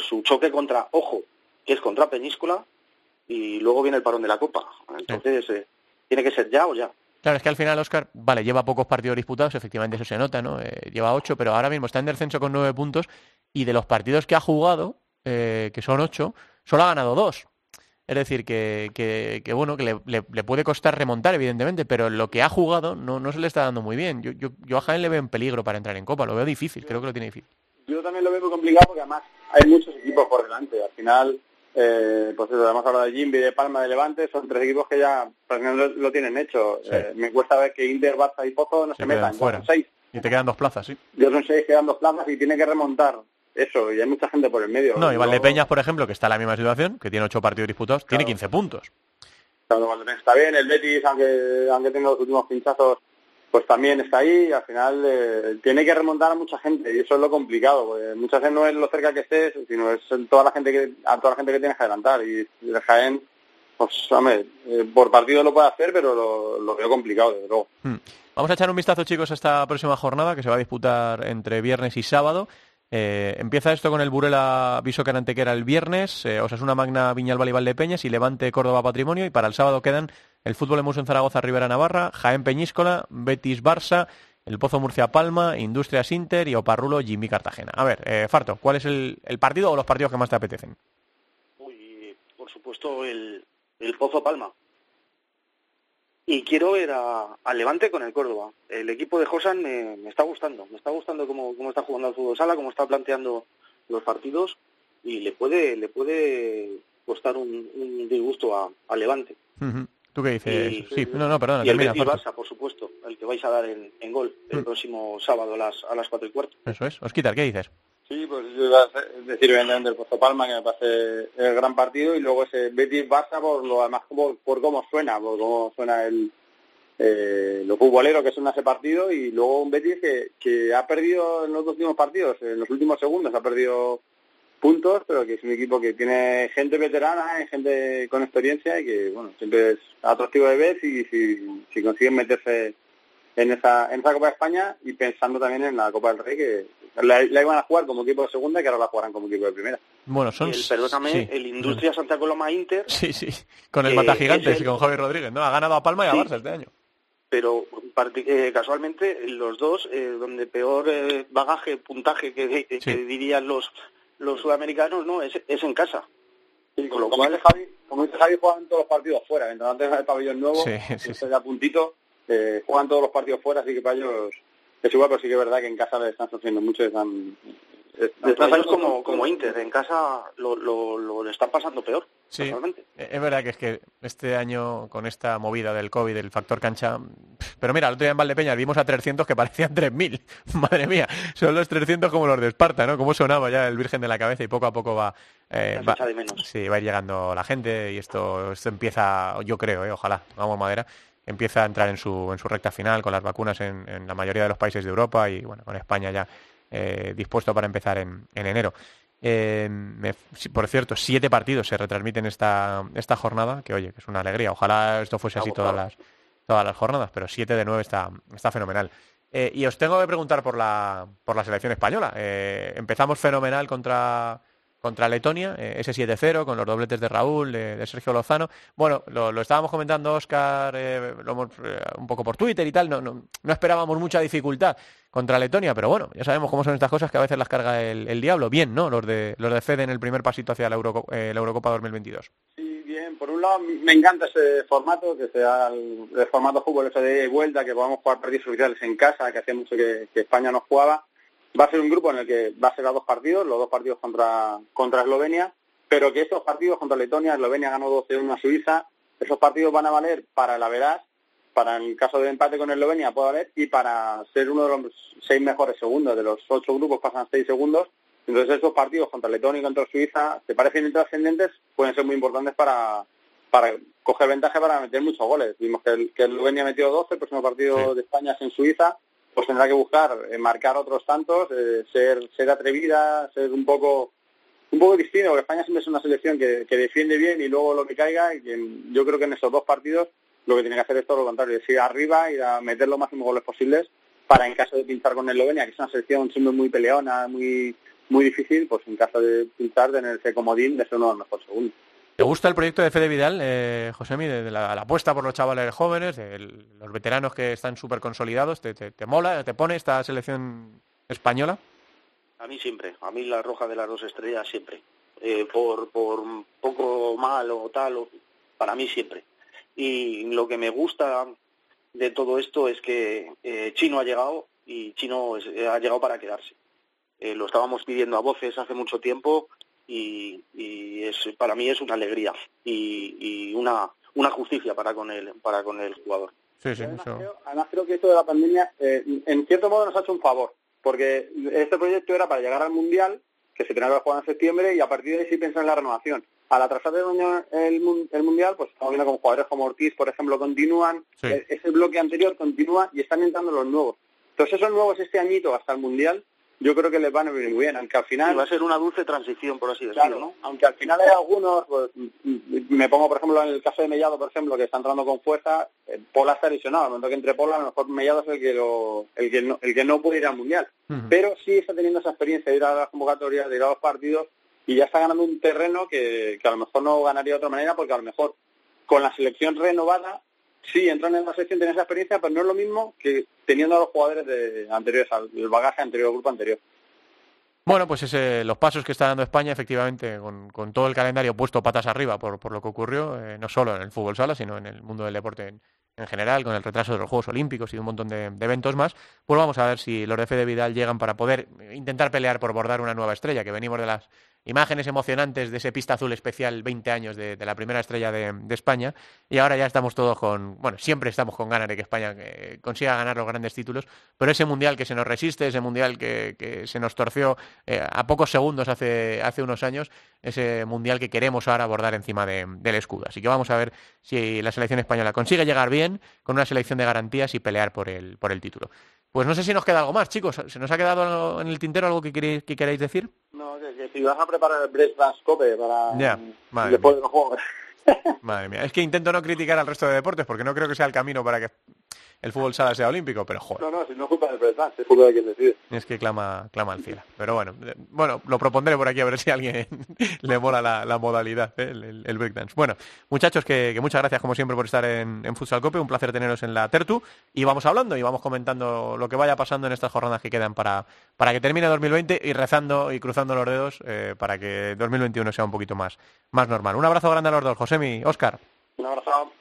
Speaker 4: su choque contra, ojo, que es contra Peñíscola, y luego viene el parón de la Copa. Entonces, eh, tiene que ser ya o ya.
Speaker 1: Claro, es que al final Oscar, vale, lleva pocos partidos disputados, efectivamente eso se nota, ¿no? lleva ocho, pero ahora mismo está en descenso con nueve puntos y de los partidos que ha jugado, eh, que son ocho, solo ha ganado dos. Es decir, que, que, bueno, que le, puede costar remontar, evidentemente, pero lo que ha jugado no, no se le está dando muy bien. Yo, yo, yo a Jaén le veo en peligro para entrar en Copa, lo veo difícil, creo que lo tiene difícil.
Speaker 3: Yo también lo veo muy complicado porque además hay muchos equipos por delante. Al final, eh, pues eso, además ahora de Jimby, de Palma, de Levante, son tres equipos que ya lo, tienen hecho. Eh, me cuesta ver que Inter, Barça y Pozo no se, metan, fuera. seis.
Speaker 1: Y te quedan dos plazas, sí.
Speaker 3: Yo son seis, quedan dos plazas y tiene que remontar eso, y hay mucha gente por el medio.
Speaker 1: No, y Valdepeñas, por ejemplo, que está en la misma situación, que tiene ocho partidos disputados, tiene 15 puntos.
Speaker 3: está bien, el Betis, aunque, aunque tenga los últimos pinchazos, pues también está ahí y al final eh, tiene que remontar a mucha gente y eso es lo complicado, porque muchas no es lo cerca que estés, sino es toda la gente que, a toda la gente que tienes que adelantar y el Jaén, pues hombre, eh, por partido lo puede hacer, pero lo, veo complicado, desde luego.
Speaker 1: Hmm. Vamos a echar un vistazo, chicos, a esta próxima jornada que se va a disputar entre viernes y sábado. Eh, empieza esto con el Burela Viso Carantequera el viernes, eh, Osasuna Magna Viñalbal y Valdepeñas y Levante Córdoba Patrimonio y para el sábado quedan el Fútbol Emus en Zaragoza Rivera Navarra, Jaén Peñíscola, Betis Barça, el Pozo Murcia Palma, Industrias Inter y Oparrulo Jimmy Cartagena. A ver, eh, Farto, ¿cuál es el, partido o los partidos que más te apetecen?
Speaker 4: Uy, por supuesto el, el Pozo Palma. Y quiero ver a, Levante con el Córdoba. El equipo de Josan me, está gustando, me está gustando cómo, cómo está jugando al fútbol sala, cómo está planteando los partidos y le puede le puede costar un, disgusto a, Levante.
Speaker 1: ¿Tú qué dices? sí, no, no, perdona.
Speaker 4: Y el Betis Barça, por supuesto, el que vais a dar en, gol el mm. próximo sábado a las, a las cuatro y cuarto.
Speaker 1: Eso es. Osquitar, ¿qué dices?
Speaker 3: Sí, pues yo iba a decir evidentemente el Pozo Palma, que me parece el gran partido, y luego ese Betis-Barça por lo además por, por cómo suena, por cómo suena el, eh, lo futbolero que suena ese partido, y luego un Betis que, que ha perdido en los últimos partidos, en los últimos segundos ha perdido puntos, pero que es un equipo que tiene gente veterana, gente con experiencia y que, bueno, siempre es atractivo de ver y si, si consiguen meterse en esa, en esa Copa de España y pensando también en la Copa del Rey, que la, iban a jugar como equipo de segunda y que ahora la jugarán como equipo de primera.
Speaker 1: Bueno, son...
Speaker 4: El, perdóname, el Industria Santa Coloma Inter...
Speaker 1: Sí, sí, con el Mata Gigantes y con Javi Rodríguez, ¿no? Ha ganado a Palma y a Barça este año.
Speaker 4: Pero eh, casualmente los dos, eh, donde peor eh, bagaje, puntaje que, que dirían los, los sudamericanos, no, es, es en casa.
Speaker 3: Y con lo cual, Javi, como dice Javi, juegan todos los partidos fuera. Antes el pabellón nuevo, sí, sí, a puntito, eh, juegan todos los partidos fuera, así que para ellos es igual, pero sí que es verdad que en casa le están sufriendo mucho están...
Speaker 4: están como, como Inter, en casa lo, lo, lo están pasando peor.
Speaker 1: Sí, es verdad que es que este año con esta movida del COVID, el factor cancha... Pero mira, el otro día en Valdepeña vimos a 300 que parecían 3.000. Madre mía, son los 300 como los de Esparta, ¿no? Cómo sonaba ya el Virgen de la Cabeza y poco a poco va...
Speaker 4: Eh, va de menos.
Speaker 1: Sí, va a ir llegando la gente y esto, esto empieza, yo creo, eh, ojalá, vamos madera, empieza a entrar en su, en su recta final con las vacunas en, en la mayoría de los países de Europa y bueno, con España ya eh, dispuesto para empezar en, en enero. Eh, por cierto, siete partidos se retransmiten esta, esta jornada, que oye, que es una alegría. Ojalá esto fuese así todas las, todas las jornadas, pero siete de nueve está, está fenomenal. Eh, y os tengo que preguntar por la, por la selección española. Empezamos fenomenal contra, contra Letonia, eh, ese 7-0 con los dobletes de Raúl, de, Sergio Lozano. Bueno, lo, estábamos comentando Oscar eh, un poco por Twitter y tal, no, no, no, esperábamos mucha dificultad contra Letonia, pero bueno, ya sabemos cómo son estas cosas que a veces las carga el, diablo. Bien, ¿no? Los de, los de Fede en el primer pasito hacia la, eh, la Eurocopa 2022.
Speaker 3: Sí, bien. Por un lado, me encanta ese formato, que sea el, formato fútbol ese de vuelta, que podamos jugar partidos oficiales en casa, que hacía mucho que España no jugaba Va a ser un grupo en el que va a ser a dos partidos, los dos partidos contra, contra Eslovenia, pero que estos partidos contra Letonia, Eslovenia ganó 12-1 a Suiza, esos partidos van a valer para la veraz, para el caso de empate con Eslovenia puede valer, y para ser uno de los seis mejores segundos, de los ocho grupos pasan seis segundos, entonces esos partidos contra Letonia y contra Suiza, te parecen intrascendentes, pueden ser muy importantes para, para coger ventaja para meter muchos goles. Vimos que, el, que Eslovenia metió 12, el próximo partido de España es en Suiza, pues tendrá que buscar eh, marcar otros tantos, eh, ser ser atrevida, ser un poco un poco distinto, porque España siempre es una selección que, defiende bien y luego lo que caiga, y yo creo que en esos dos partidos lo que tiene que hacer es todo lo contrario, es ir arriba y meter los máximos goles posibles para en caso de pinchar con Eslovenia, que es una selección siempre muy peleona, muy muy difícil, pues en caso de pinchar tener ese comodín de ser uno de los mejores segundos.
Speaker 1: ¿Te gusta el proyecto de Fede Vidal, eh, José de, la, apuesta por los chavales jóvenes, de los veteranos que están súper consolidados? ¿Te, mola, te pone esta selección española?
Speaker 4: A mí siempre, a mí la roja de las dos estrellas siempre. Eh, por, por poco mal o tal, para mí siempre. Y lo que me gusta de todo esto es que eh, Chino ha llegado y Chino ha llegado para quedarse. Eh, lo estábamos pidiendo a voces hace mucho tiempo y, y es, para mí es una alegría y, y una, una justicia para con el, para con el jugador.
Speaker 1: Sí, sí,
Speaker 3: además, creo, que esto de la pandemia eh, en cierto modo nos ha hecho un favor, porque este proyecto era para llegar al Mundial, que se tenía que jugar en septiembre, y a partir de ahí sí pensar en la renovación. Al atrasar el, el, Mundial, pues estamos viendo con jugadores como Ortiz, por ejemplo, continúan, e, ese bloque anterior continúa y están entrando los nuevos. Entonces esos nuevos este añito hasta el Mundial yo creo que les van a venir muy bien, aunque al final...
Speaker 4: va a ser una dulce transición, por así decirlo, ¿no?
Speaker 3: Aunque al final hay algunos, pues, me pongo, por ejemplo, en el caso de Mellado, por ejemplo, que está entrando con fuerza, eh, Pola está lesionado, al momento que entre Pola, a lo mejor Mellado es el que, lo, el que, no, el que no puede ir al Mundial. Pero sí está teniendo esa experiencia de ir a las convocatorias, de ir a los partidos, y ya está ganando un terreno que, que a lo mejor no ganaría de otra manera, porque a lo mejor con la selección renovada sí, entran en la selección, tienen esa experiencia, pero no es lo mismo que teniendo a los jugadores de anteriores, al bagaje anterior, el grupo anterior.
Speaker 1: Bueno, pues ese, los pasos que está dando España, efectivamente, con, todo el calendario puesto patas arriba por, por lo que ocurrió, eh, no solo en el fútbol sala, sino en el mundo del deporte en general, con el retraso de los Juegos Olímpicos y un montón de, eventos más, pues vamos a ver si los de Fede Vidal llegan para poder intentar pelear por bordar una nueva estrella, que venimos de las imágenes emocionantes de ese pista azul especial 20 años de, la primera estrella de, España y ahora ya estamos todos con, bueno, siempre estamos con ganas de que España eh, consiga ganar los grandes títulos, pero ese mundial que se nos resiste, ese mundial que, se nos torció eh, a pocos segundos hace, hace unos años, ese mundial que queremos ahora abordar encima del escudo. Así que vamos a ver si la selección española consigue llegar bien con una selección de garantías y pelear por el, por el título. Pues no sé si nos queda algo más, chicos. ¿Se nos ha quedado en el tintero algo que, queréis, que queréis decir?
Speaker 3: Que, si vas a preparar el Brest Cope para
Speaker 1: ya,
Speaker 3: después de los juegos.
Speaker 1: Madre mía, es que intento no criticar al resto de deportes porque no creo que sea el camino para que el fútbol sala sea olímpico, pero joder.
Speaker 3: No, no, si no es culpa del Breslán, es culpa de quien decide.
Speaker 1: Es que clama, clama al cielo. Pero bueno, bueno, lo propondré por aquí a ver si a alguien le mola la, modalidad, ¿eh? el, breakdance. Bueno, muchachos, que, muchas gracias como siempre por estar en, en Futsal Cope, un placer teneros en la Tertu y vamos hablando y vamos comentando lo que vaya pasando en estas jornadas que quedan para, para que termine 2020 y rezando y cruzando los dedos eh, para que 2021 sea un poquito más, más normal. Un abrazo grande a los dos, Josemi, Oscar.
Speaker 3: Un abrazo.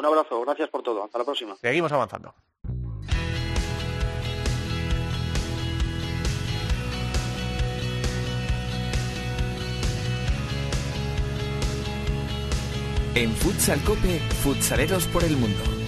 Speaker 3: Un abrazo, gracias por todo. Hasta la próxima.
Speaker 1: Seguimos avanzando.
Speaker 5: En Futsal Cope, futsaleros por el mundo.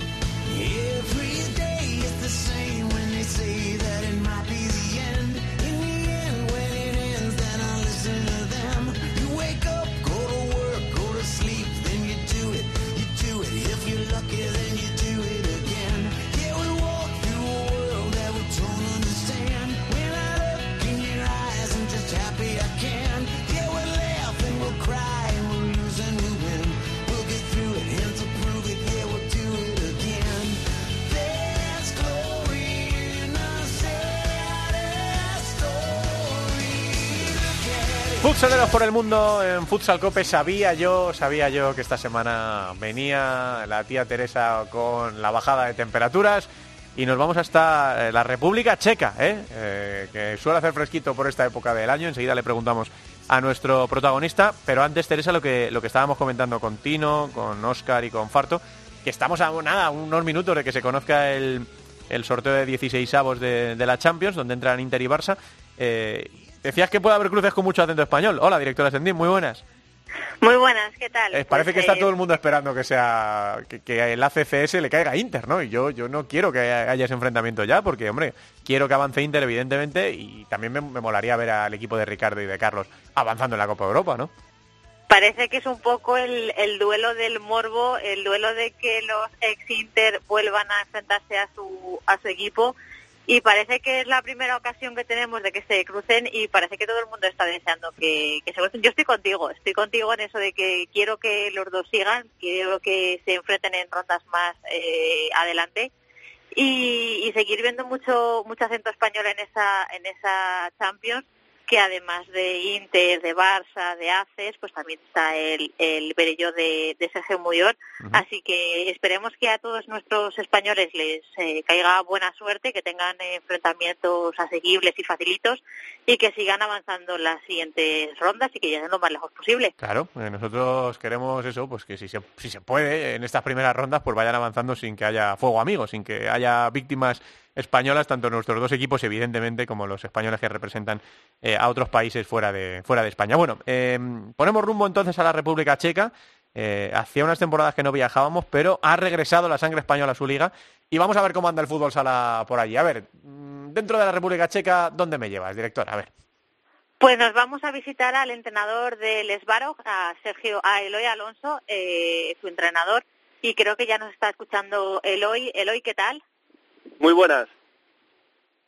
Speaker 1: Por el mundo en Futsal Cope. Sabía yo, sabía yo que esta semana venía la tía Teresa con la bajada de temperaturas y nos vamos hasta eh, la República Checa, ¿eh? ¿eh? que suele hacer fresquito por esta época del año. Enseguida le preguntamos a nuestro protagonista, pero antes Teresa lo que lo que estábamos comentando con Tino, con Oscar y con Farto, que estamos a nada, unos minutos de que se conozca el, sorteo de 16 avos de, de la Champions, donde entran Inter y Barça. Decías que puede haber cruces con mucho acento español. Hola, directora Sendín, muy buenas.
Speaker 6: Muy buenas, ¿qué tal?
Speaker 1: Eh, parece que está todo el mundo esperando que sea que, el ACCS le caiga a Inter, ¿no? Y yo, yo no quiero que haya ese enfrentamiento ya, porque, hombre, quiero que avance Inter, evidentemente, y también me, molaría ver al equipo de Ricardo y de Carlos avanzando en la Copa Europa, ¿no?
Speaker 6: Parece que es un poco el, el duelo del morbo, el duelo de que los ex-Inter vuelvan a enfrentarse a su, a su equipo y parece que es la primera ocasión que tenemos de que se crucen y parece que todo el mundo está deseando que, se crucen. Yo estoy contigo, estoy contigo en eso de que quiero que los dos sigan, quiero que se enfrenten en rondas más eh, adelante y, y, seguir viendo mucho mucho acento español en esa en esa Champions que además de Inter, de Barça, de ACES, pues también está el, el de, de Sergio Muyón. Así que esperemos que a todos nuestros españoles les eh, caiga buena suerte, que tengan enfrentamientos asequibles y facilitos y que sigan avanzando en las siguientes rondas y que lleguen lo más lejos posible.
Speaker 1: Claro, eh, nosotros queremos eso, pues que si se, si se puede, en estas primeras rondas, pues vayan avanzando sin que haya fuego amigo, sin que haya víctimas españolas, tanto nuestros dos equipos, evidentemente, como los españoles que representan eh, a otros países fuera de, fuera de España. Bueno, eh, ponemos rumbo entonces a la República Checa. Eh, hacía unas temporadas que no viajábamos, pero ha regresado la sangre española a su liga y vamos a ver cómo anda el fútbol sala por allí. A ver, mm, dentro de la República Checa, ¿dónde me llevas, director? A ver.
Speaker 6: Pues nos vamos a visitar al entrenador del Esbaro, a Sergio, a Eloy Alonso, su entrenador, y creo que ya nos está escuchando Eloy. Eloy, ¿qué tal?
Speaker 7: Muy buenas.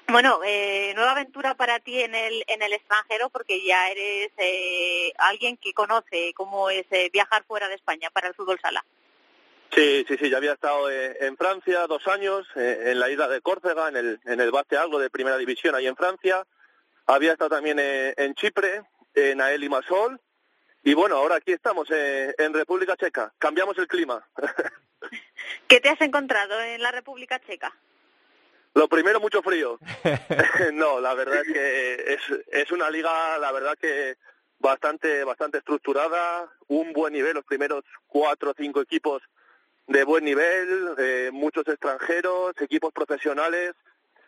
Speaker 6: Bueno, eh, nueva aventura para ti en el, en el extranjero porque ya eres eh, alguien que conoce cómo es eh, viajar fuera de España para el fútbol sala.
Speaker 7: Sí, sí, sí, ya había estado en Francia dos años, en la isla de Córcega, en el, en el Baste Algo de Primera División ahí en Francia. Había estado también en Chipre, en Ael y Masol. Y bueno, ahora aquí estamos en República Checa. Cambiamos el clima.
Speaker 6: ¿Qué te has encontrado en la República Checa?
Speaker 7: Lo primero, mucho frío. no, la verdad es que es, es una liga, la verdad que bastante, bastante estructurada, un buen nivel, los primeros cuatro o cinco equipos de buen nivel, eh, muchos extranjeros, equipos profesionales.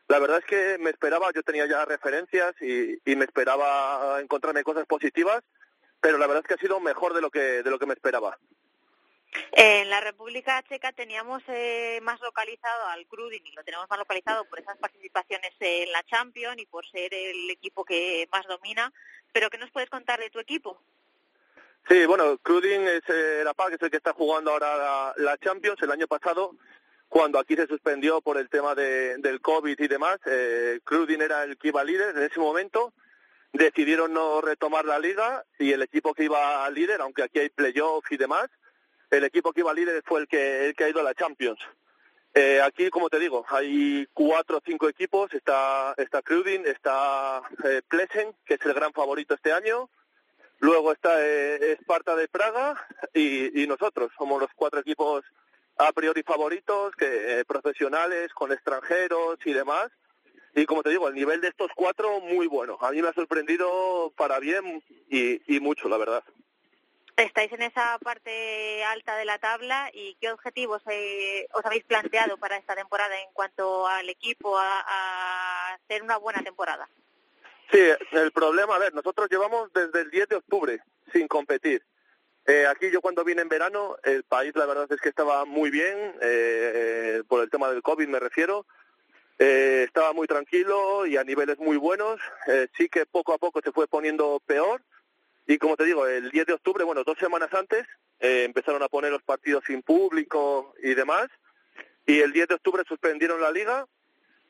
Speaker 7: La verdad es que me esperaba, yo tenía ya referencias y, y me esperaba encontrarme cosas positivas, pero la verdad es que ha sido mejor de lo que, de lo que me esperaba.
Speaker 6: En la República Checa teníamos eh, más localizado al Crudin y lo tenemos más localizado por esas participaciones en la Champions y por ser el equipo que más domina. Pero ¿qué nos puedes contar de tu equipo?
Speaker 7: Sí, bueno, Crudin es eh, la PAC, es el que está jugando ahora la, Champions. El año pasado, cuando aquí se suspendió por el tema de, del COVID y demás, eh, Crudin era el que iba líder en ese momento. Decidieron no retomar la liga y el equipo que iba líder, aunque aquí hay playoff y demás, el equipo que iba líder fue el que, el que ha ido a la Champions. Eh, aquí, como te digo, hay cuatro o cinco equipos. Está, está Crudin, está eh, Plesen, que es el gran favorito este año. Luego está eh, Esparta de Praga y, nosotros. Somos los cuatro equipos a priori favoritos, que, eh, profesionales, con extranjeros y demás. Y como te digo, el nivel de estos cuatro muy bueno. A mí me ha sorprendido para bien y mucho, la verdad.
Speaker 6: Estáis en esa parte alta de la tabla y qué objetivos eh, os habéis planteado para esta temporada en cuanto al equipo a, hacer una buena temporada.
Speaker 7: Sí, el problema, a ver, nosotros llevamos desde el 10 de octubre sin competir. Eh, aquí yo cuando vine en verano, el país la verdad es que estaba muy bien, eh, por el tema del COVID me refiero, eh, estaba muy tranquilo y a niveles muy buenos, eh, sí que poco a poco se fue poniendo peor, y como te digo, el 10 de octubre, bueno, dos semanas antes, eh, empezaron a poner los partidos sin público y demás. Y el 10 de octubre suspendieron la liga.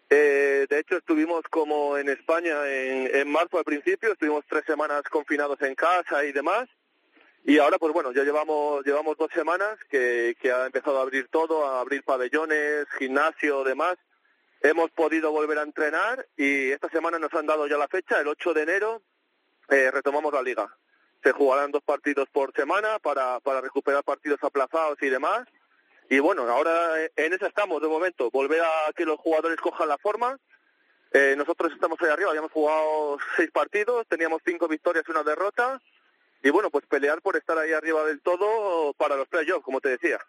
Speaker 7: Eh, de hecho, estuvimos como en España en, en marzo al principio, estuvimos tres semanas confinados en casa y demás. Y ahora, pues bueno, ya llevamos, llevamos dos semanas que, ha empezado a abrir todo, a abrir pabellones, gimnasio, demás. Hemos podido volver a entrenar y esta semana nos han dado ya la fecha, el 8 de enero, eh, retomamos la liga se jugarán dos partidos por semana para, para recuperar partidos aplazados y demás. Y bueno, ahora en eso estamos de momento, volver a que los jugadores cojan la forma. Eh, nosotros estamos ahí arriba, habíamos jugado seis partidos, teníamos cinco victorias y una derrota. Y bueno, pues pelear por estar ahí arriba del todo para los playoffs, como te decía.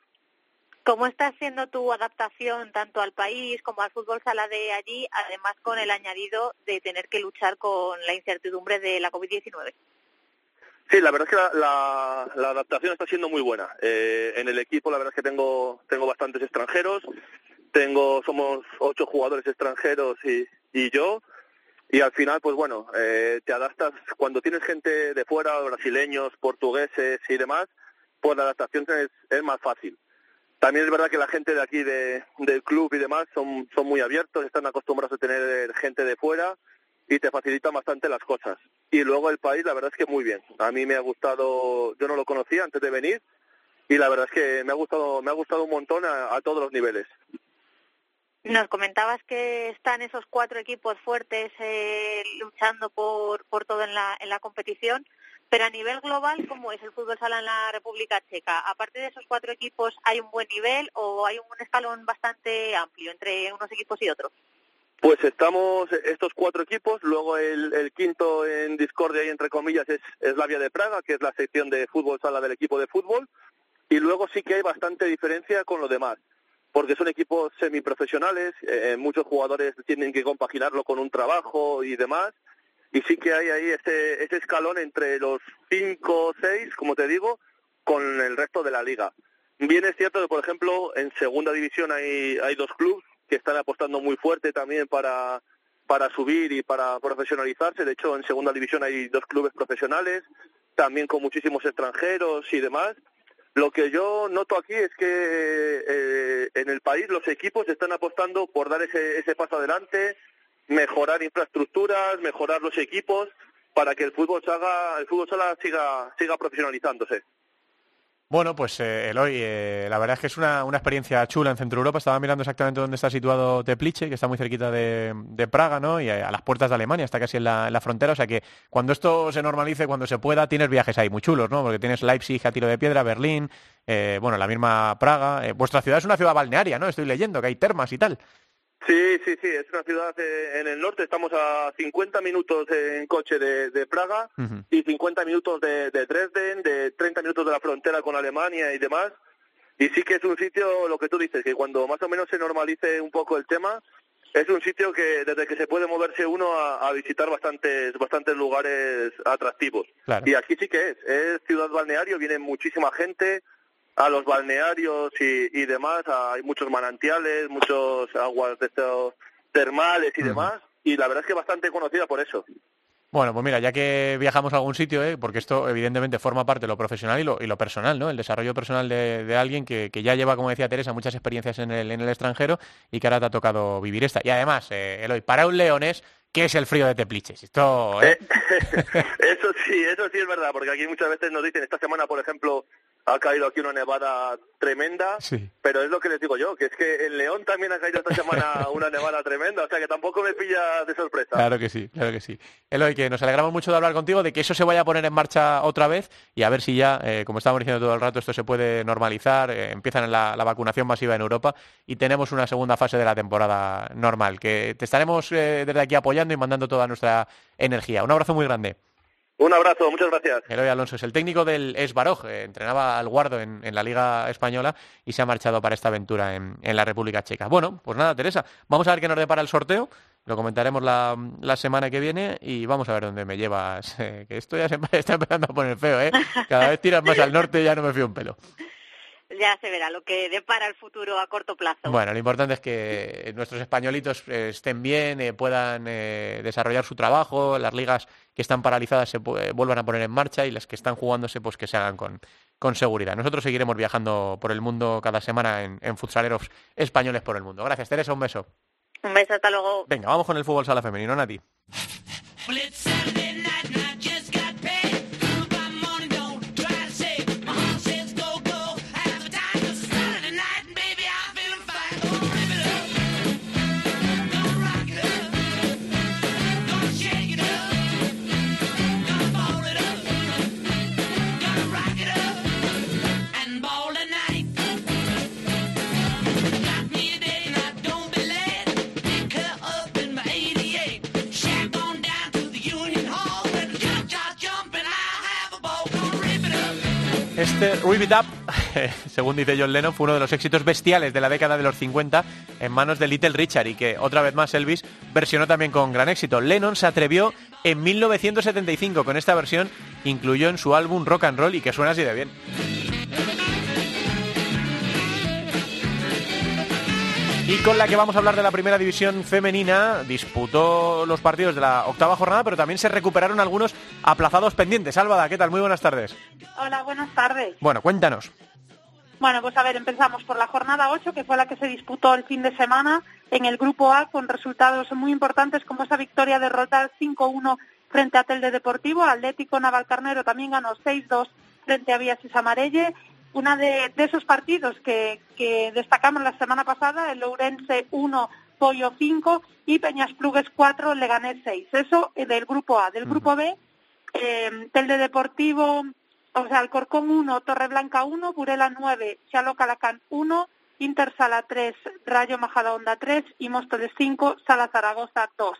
Speaker 6: ¿Cómo está siendo tu adaptación tanto al país como al fútbol sala de allí, además con el añadido de tener que luchar con la incertidumbre de la COVID-19?
Speaker 7: Sí, la verdad es que la, adaptación está siendo muy buena. Eh, en el equipo la verdad es que tengo, tengo bastantes extranjeros, tengo, somos ocho jugadores extranjeros y, y yo, y al final, pues bueno, eh, te adaptas, cuando tienes gente de fuera, brasileños, portugueses y demás, pues la adaptación es, es más fácil. También es verdad que la gente de aquí de, del club y demás son, son muy abiertos, están acostumbrados a tener gente de fuera y te facilita bastante las cosas. Y luego el país, la verdad es que muy bien. A mí me ha gustado, yo no lo conocía antes de venir y la verdad es que me ha gustado, me ha gustado un montón a, todos los niveles.
Speaker 6: Nos comentabas que están esos cuatro equipos fuertes eh, luchando por, por todo en la, en la competición, pero a nivel global, ¿cómo es el fútbol sala en la República Checa? Aparte de esos cuatro equipos, ¿hay un buen nivel o hay un escalón bastante amplio entre unos equipos y otros?
Speaker 7: Pues estamos estos cuatro equipos, luego el, quinto en discordia y entre comillas es, es la Vía de Praga, que es la sección de fútbol sala del equipo de fútbol, y luego sí que hay bastante diferencia con lo demás, porque son equipos semiprofesionales, eh, muchos jugadores tienen que compaginarlo con un trabajo y demás, y sí que hay ahí ese, ese escalón entre los cinco o seis, como te digo, con el resto de la liga. Bien es cierto que, por ejemplo, en segunda división hay, hay dos clubes que están apostando muy fuerte también para, para subir y para profesionalizarse. De hecho, en segunda división hay dos clubes profesionales, también con muchísimos extranjeros y demás. Lo que yo noto aquí es que eh, en el país los equipos están apostando por dar ese, ese paso adelante, mejorar infraestructuras, mejorar los equipos para que el fútbol salga, el fútbol siga, siga profesionalizándose.
Speaker 1: Bueno, pues eh, Eloy, eh, la verdad es que es una, experiencia chula en Centro Europa. Estaba mirando exactamente dónde está situado Teplice, que está muy cerquita de, Praga, ¿no? Y a, las puertas de Alemania, está casi en la, frontera. O sea que cuando esto se normalice, cuando se pueda, tienes viajes ahí muy chulos, ¿no? Porque tienes Leipzig a tiro de piedra, Berlín, eh, bueno, la misma Praga. vuestra ciudad es una ciudad balnearia, ¿no? Estoy leyendo que hay termas y tal.
Speaker 7: Sí, sí, sí, es una ciudad eh, en el norte, estamos a 50 minutos en coche de, Praga y 50 minutos de, Dresden, de 30 minutos de la frontera con Alemania y demás. y sí que es un sitio, lo que tú dices, que cuando más o menos se normalice un poco el tema, es un sitio que desde que se puede moverse uno a, visitar bastantes bastantes lugares atractivos. Y aquí sí que es, es ciudad balneario, viene muchísima gente a los balnearios y, y demás, hay muchos manantiales, muchos aguas de estos termales y demás, y la verdad es que bastante conocida por eso.
Speaker 1: Bueno, pues mira, ya que viajamos a algún sitio, ¿eh? porque esto evidentemente forma parte de lo profesional y lo, y lo personal, ¿no? El desarrollo personal de, alguien que, ya lleva, como decía Teresa, muchas experiencias en el, en el extranjero y que ahora te ha tocado vivir esta. Y además, eh, Eloy, para un leones, ¿qué es el frío de Tepliches? Esto,
Speaker 7: ¿eh? eso sí, eso sí es verdad, porque aquí muchas veces nos dicen, esta semana, por ejemplo, ha caído aquí una nevada tremenda, pero es lo que les digo yo, que es que en León también ha caído esta semana una nevada tremenda, o sea que tampoco me pilla de sorpresa.
Speaker 1: Claro que sí, claro que sí. Eloy, que nos alegramos mucho de hablar contigo, de que eso se vaya a poner en marcha otra vez y a ver si ya, eh, como estamos diciendo todo el rato, esto se puede normalizar, eh, empiezan la, la, vacunación masiva en Europa y tenemos una segunda fase de la temporada normal, que te estaremos eh, desde aquí apoyando y mandando toda nuestra energía. Un abrazo muy grande.
Speaker 7: Un abrazo, muchas gracias.
Speaker 1: Eloy Alonso es el técnico del Esbaroj, eh, entrenaba al Guardo en, la Liga Española y se ha marchado para esta aventura en, la República Checa. Bueno, pues nada, Teresa, vamos a ver qué nos depara el sorteo, lo comentaremos la, semana que viene y vamos a ver dónde me llevas, eh, que esto ya se está empezando a poner feo, ¿eh? Cada vez tiras más al norte y ya no me fío un pelo
Speaker 6: ya se verá lo que depara el futuro a corto plazo.
Speaker 1: Bueno, lo importante es que nuestros españolitos eh, estén bien, eh, puedan eh, desarrollar su trabajo, las ligas que están paralizadas se vuelvan a poner en marcha y las que están jugándose pues que se hagan con, con seguridad. Nosotros seguiremos viajando por el mundo cada semana en, en futsaleros españoles por el mundo. Gracias, Teresa, un beso.
Speaker 6: Un beso, hasta luego.
Speaker 1: Venga, vamos con el fútbol sala femenino, Nati. Este Rip It Up, según dice John Lennon, fue uno de los éxitos bestiales de la década de los 50 en manos de Little Richard y que otra vez más Elvis versionó también con gran éxito. Lennon se atrevió en 1975 con esta versión, incluyó en su álbum Rock and Roll y que suena así de bien. Y con la que vamos a hablar de la primera división femenina, disputó los partidos de la octava jornada, pero también se recuperaron algunos aplazados pendientes. Álvada, ¿qué tal? Muy buenas tardes.
Speaker 8: Hola, buenas tardes.
Speaker 1: Bueno, cuéntanos.
Speaker 8: Bueno, pues a ver, empezamos por la jornada 8, que fue la que se disputó el fin de semana en el grupo A, con resultados muy importantes como esa victoria derrotar 5-1 frente a Telde Deportivo. Atlético Navalcarnero también ganó 6-2 frente a Vías Samarelle una de, esos partidos que, destacamos la semana pasada, el Lourense 1, Pollo 5 y Peñas Plugues 4, Leganés 6. Eso del grupo A. Del grupo B, eh, Telde Deportivo, o sea, Alcorcón 1, Torreblanca 1, Burela 9, Chalo Calacán 1, Inter Sala 3, Rayo Majadahonda 3 y Móstoles 5, Sala Zaragoza 2.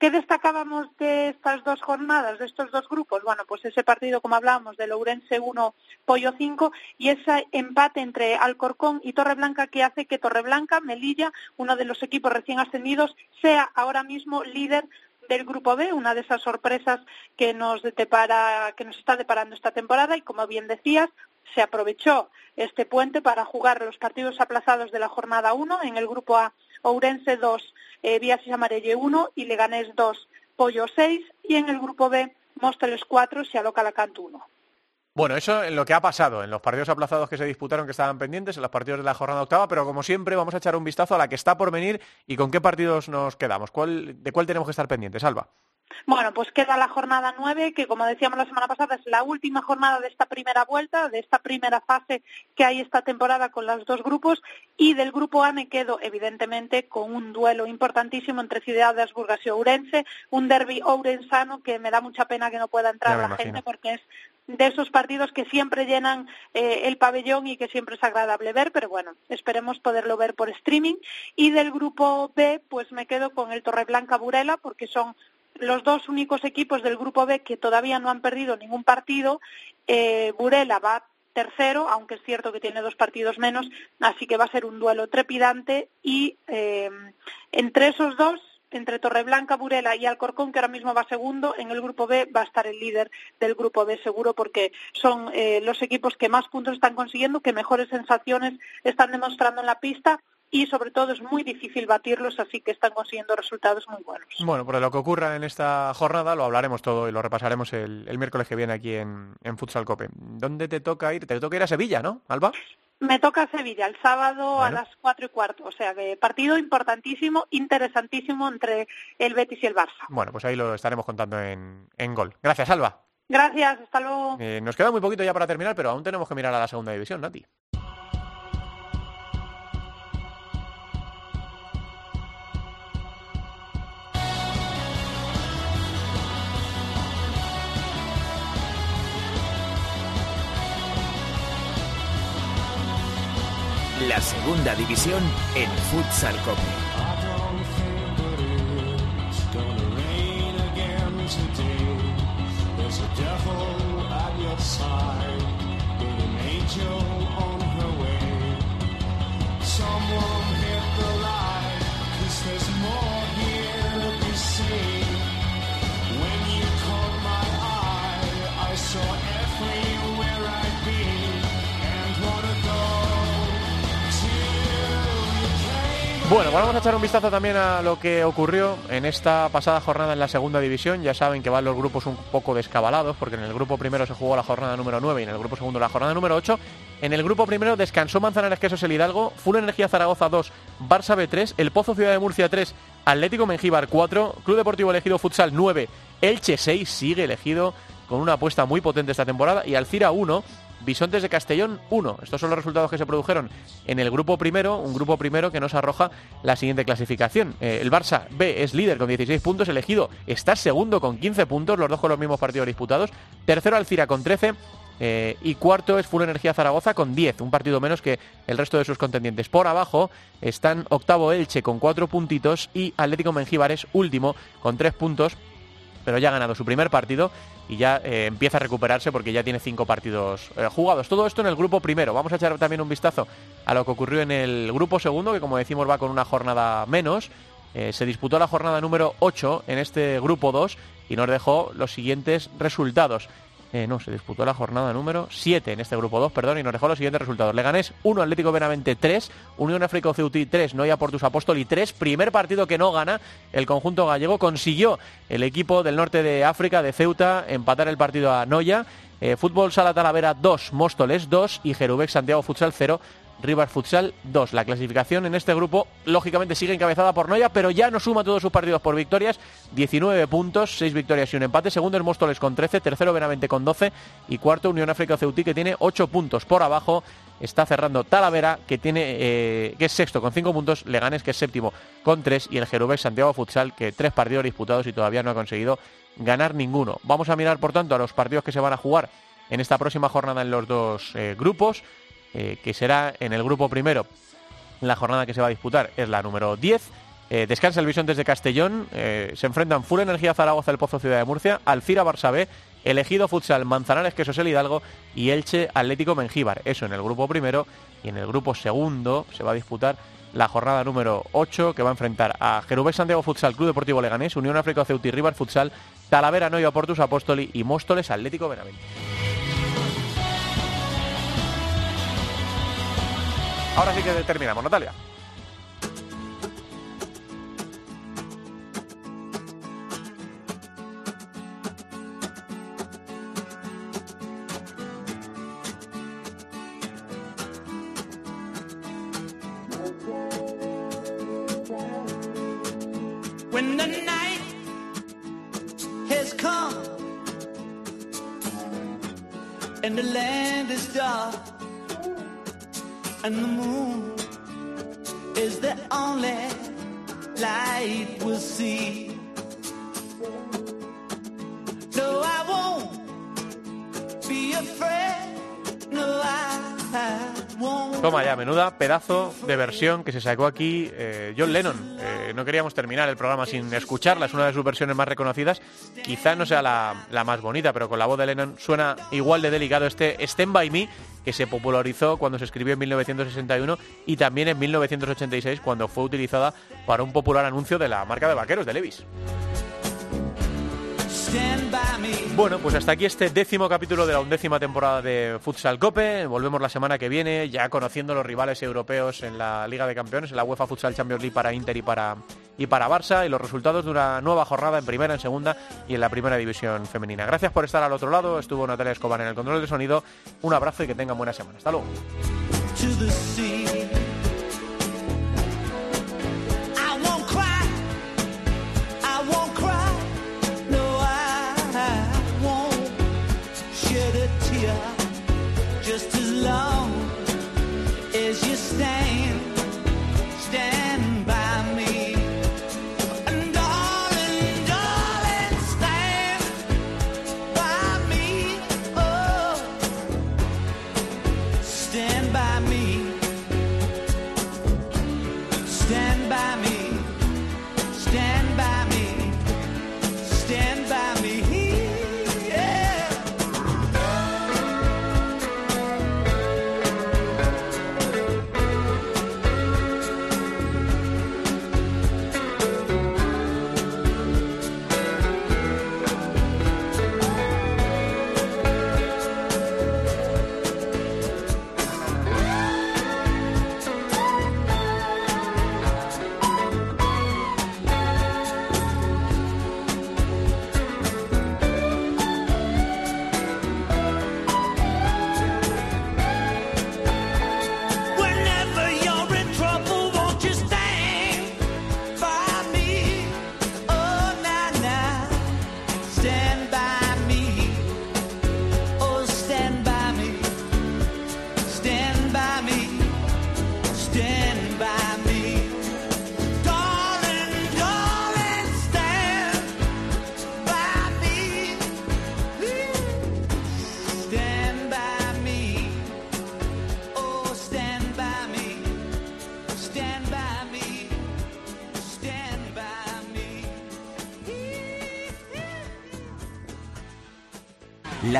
Speaker 8: ¿Qué destacábamos de estas dos jornadas, de estos dos grupos? Bueno, pues ese partido, como hablábamos, de Lourense 1, Pollo 5, y ese empate entre Alcorcón y Torreblanca que hace que Torreblanca, Melilla, uno de los equipos recién ascendidos, sea ahora mismo líder del grupo B, una de esas sorpresas que nos depara, que nos está deparando esta temporada y como bien decías, se aprovechó este puente para jugar los partidos aplazados de la jornada 1 en el grupo A Ourense 2, eh, Vías Amarelle 1 y Leganés 2, Pollo 6 y en el grupo B Móstoles 4, Sialoca Alacant 1.
Speaker 1: Bueno, eso en lo que ha pasado, en los partidos aplazados que se disputaron que estaban pendientes, en los partidos de la jornada octava, pero como siempre vamos a echar un vistazo a la que está por venir y con qué partidos nos quedamos. ¿De cuál tenemos que estar pendientes, Alba?
Speaker 8: Bueno, pues queda la jornada nueve, que como decíamos la semana pasada es la última jornada de esta primera vuelta, de esta primera fase que hay esta temporada con los dos grupos, y del grupo A me quedo evidentemente con un duelo importantísimo entre Ciudad de Asburgas y Ourense, un derby ourensano que me da mucha pena que no pueda entrar la gente porque es de esos partidos que siempre llenan eh, el pabellón y que siempre es agradable ver, pero bueno, esperemos poderlo ver por streaming. Y del grupo B, pues me quedo con el Torreblanca Burela, porque son los dos únicos equipos del grupo B que todavía no han perdido ningún partido. Eh, Burela va tercero, aunque es cierto que tiene dos partidos menos, así que va a ser un duelo trepidante y eh, entre esos dos entre Torreblanca, Burela y Alcorcón, que ahora mismo va segundo, en el grupo B va a estar el líder del grupo B seguro porque son eh, los equipos que más puntos están consiguiendo, que mejores sensaciones están demostrando en la pista y sobre todo es muy difícil batirlos, así que están consiguiendo resultados muy buenos.
Speaker 1: Bueno, por lo que ocurra en esta jornada lo hablaremos todo y lo repasaremos el, miércoles que viene aquí en, en, Futsal Cope. ¿Dónde te toca ir? Te toca ir a Sevilla, ¿no, Alba?
Speaker 8: Me toca Sevilla el sábado a las cuatro y cuarto, o sea que partido importantísimo, interesantísimo entre el Betis y el Barça.
Speaker 1: Bueno, pues ahí lo estaremos contando en, en gol. Gracias, Alba.
Speaker 8: Gracias, hasta luego.
Speaker 1: Eh, nos queda muy poquito ya para terminar, pero aún tenemos que mirar a la segunda división, Nati.
Speaker 5: La segunda división en Futsal.
Speaker 9: Someone
Speaker 1: Bueno, vamos a echar un vistazo también a lo que ocurrió en esta pasada jornada en la segunda división. Ya saben que van los grupos un poco descabalados, porque en el grupo primero se jugó la jornada número 9 y en el grupo segundo la jornada número 8. En el grupo primero descansó Manzanares Quesos el Hidalgo, Full Energía Zaragoza 2, Barça B 3, El Pozo Ciudad de Murcia 3, Atlético Mengíbar 4, Club Deportivo Elegido Futsal 9, Elche 6, sigue elegido con una apuesta muy potente esta temporada, y Alcira 1, Bisontes de Castellón 1. Estos son los resultados que se produjeron en el grupo primero, un grupo primero que nos arroja la siguiente clasificación. Eh, el Barça B es líder con 16 puntos, elegido está segundo con 15 puntos, los dos con los mismos partidos disputados. Tercero Alcira con 13. Eh, y cuarto es Full Energía Zaragoza con 10, un partido menos que el resto de sus contendientes. Por abajo están octavo Elche con 4 puntitos y Atlético Mengíbar es último con 3 puntos, pero ya ha ganado su primer partido y ya eh, empieza a recuperarse porque ya tiene 5 partidos eh, jugados. Todo esto en el grupo primero. Vamos a echar también un vistazo a lo que ocurrió en el grupo segundo, que como decimos va con una jornada menos. se disputó la jornada número 8 en este grupo 2 y nos dejó los siguientes resultados. Eh, no, se disputó la jornada número 7 en este grupo 2, perdón, y nos dejó los siguientes resultados. Leganés 1, Atlético Benavente 3, Unión África Ceutí 3, Noia Portus Apóstoli 3, primer partido que no gana el conjunto gallego, consiguió el equipo del norte de África, de Ceuta, empatar el partido a Noia. Eh, Fútbol Sala Talavera 2, Móstoles 2 y Jerubex Santiago Futsal 0, Rivas Futsal 2. La clasificación en este grupo, lógicamente, sigue encabezada por Noya, pero ya no suma todos sus partidos por victorias. 19 puntos, 6 victorias y un empate. Segundo el Móstoles con 13, tercero Benavente con 12 y cuarto Unión África Ceutí que tiene 8 puntos. Por abajo está cerrando Talavera, que, tiene, eh, que es sexto con 5 puntos, Leganes, que es séptimo con 3 y el Jerubex Santiago Futsal, que 3 partidos disputados y todavía no ha conseguido ganar ninguno. Vamos a mirar, por tanto, a los partidos que se van a jugar en esta próxima jornada en los dos eh, grupos. Eh, que será en el grupo primero. La jornada que se va a disputar es la número 10. Eh, descansa el Bisontes de Castellón. Eh, se enfrentan Full Energía Zaragoza, el Pozo Ciudad de Murcia, Alcira Barça B, Elegido Futsal Manzanares Quesos el Hidalgo y Elche Atlético Mengíbar. Eso en el grupo primero. Y en el grupo segundo se va a disputar la jornada número 8 que va a enfrentar a Jerubés Santiago Futsal, Club Deportivo Leganés, Unión África Ceuti, River Futsal, Talavera Noia Portus Apóstoli y Móstoles Atlético Benavente. Ahora sí que terminamos, Natalia.
Speaker 9: When the night has come and the land is dark and the moon is the only light we'll see.
Speaker 1: Toma menuda pedazo de versión que se sacó aquí eh, John Lennon. Eh, no queríamos terminar el programa sin escucharla, es una de sus versiones más reconocidas. Quizá no sea la, la más bonita, pero con la voz de Lennon suena igual de delicado este Stand By Me,
Speaker 5: que se popularizó cuando se escribió en 1961 y también en 1986 cuando fue utilizada para un popular anuncio de la marca de vaqueros de Levis. Bueno, pues hasta aquí este décimo capítulo de la undécima temporada de Futsal Cope. Volvemos la semana que viene, ya conociendo los rivales europeos en la Liga de Campeones, en la UEFA Futsal Champions League para Inter y para, y para Barça, y los resultados de una nueva jornada en primera, en segunda y en la primera división femenina. Gracias por estar al otro lado. Estuvo Natalia Escobar en el control de sonido. Un abrazo y que tengan buena semana. Hasta luego.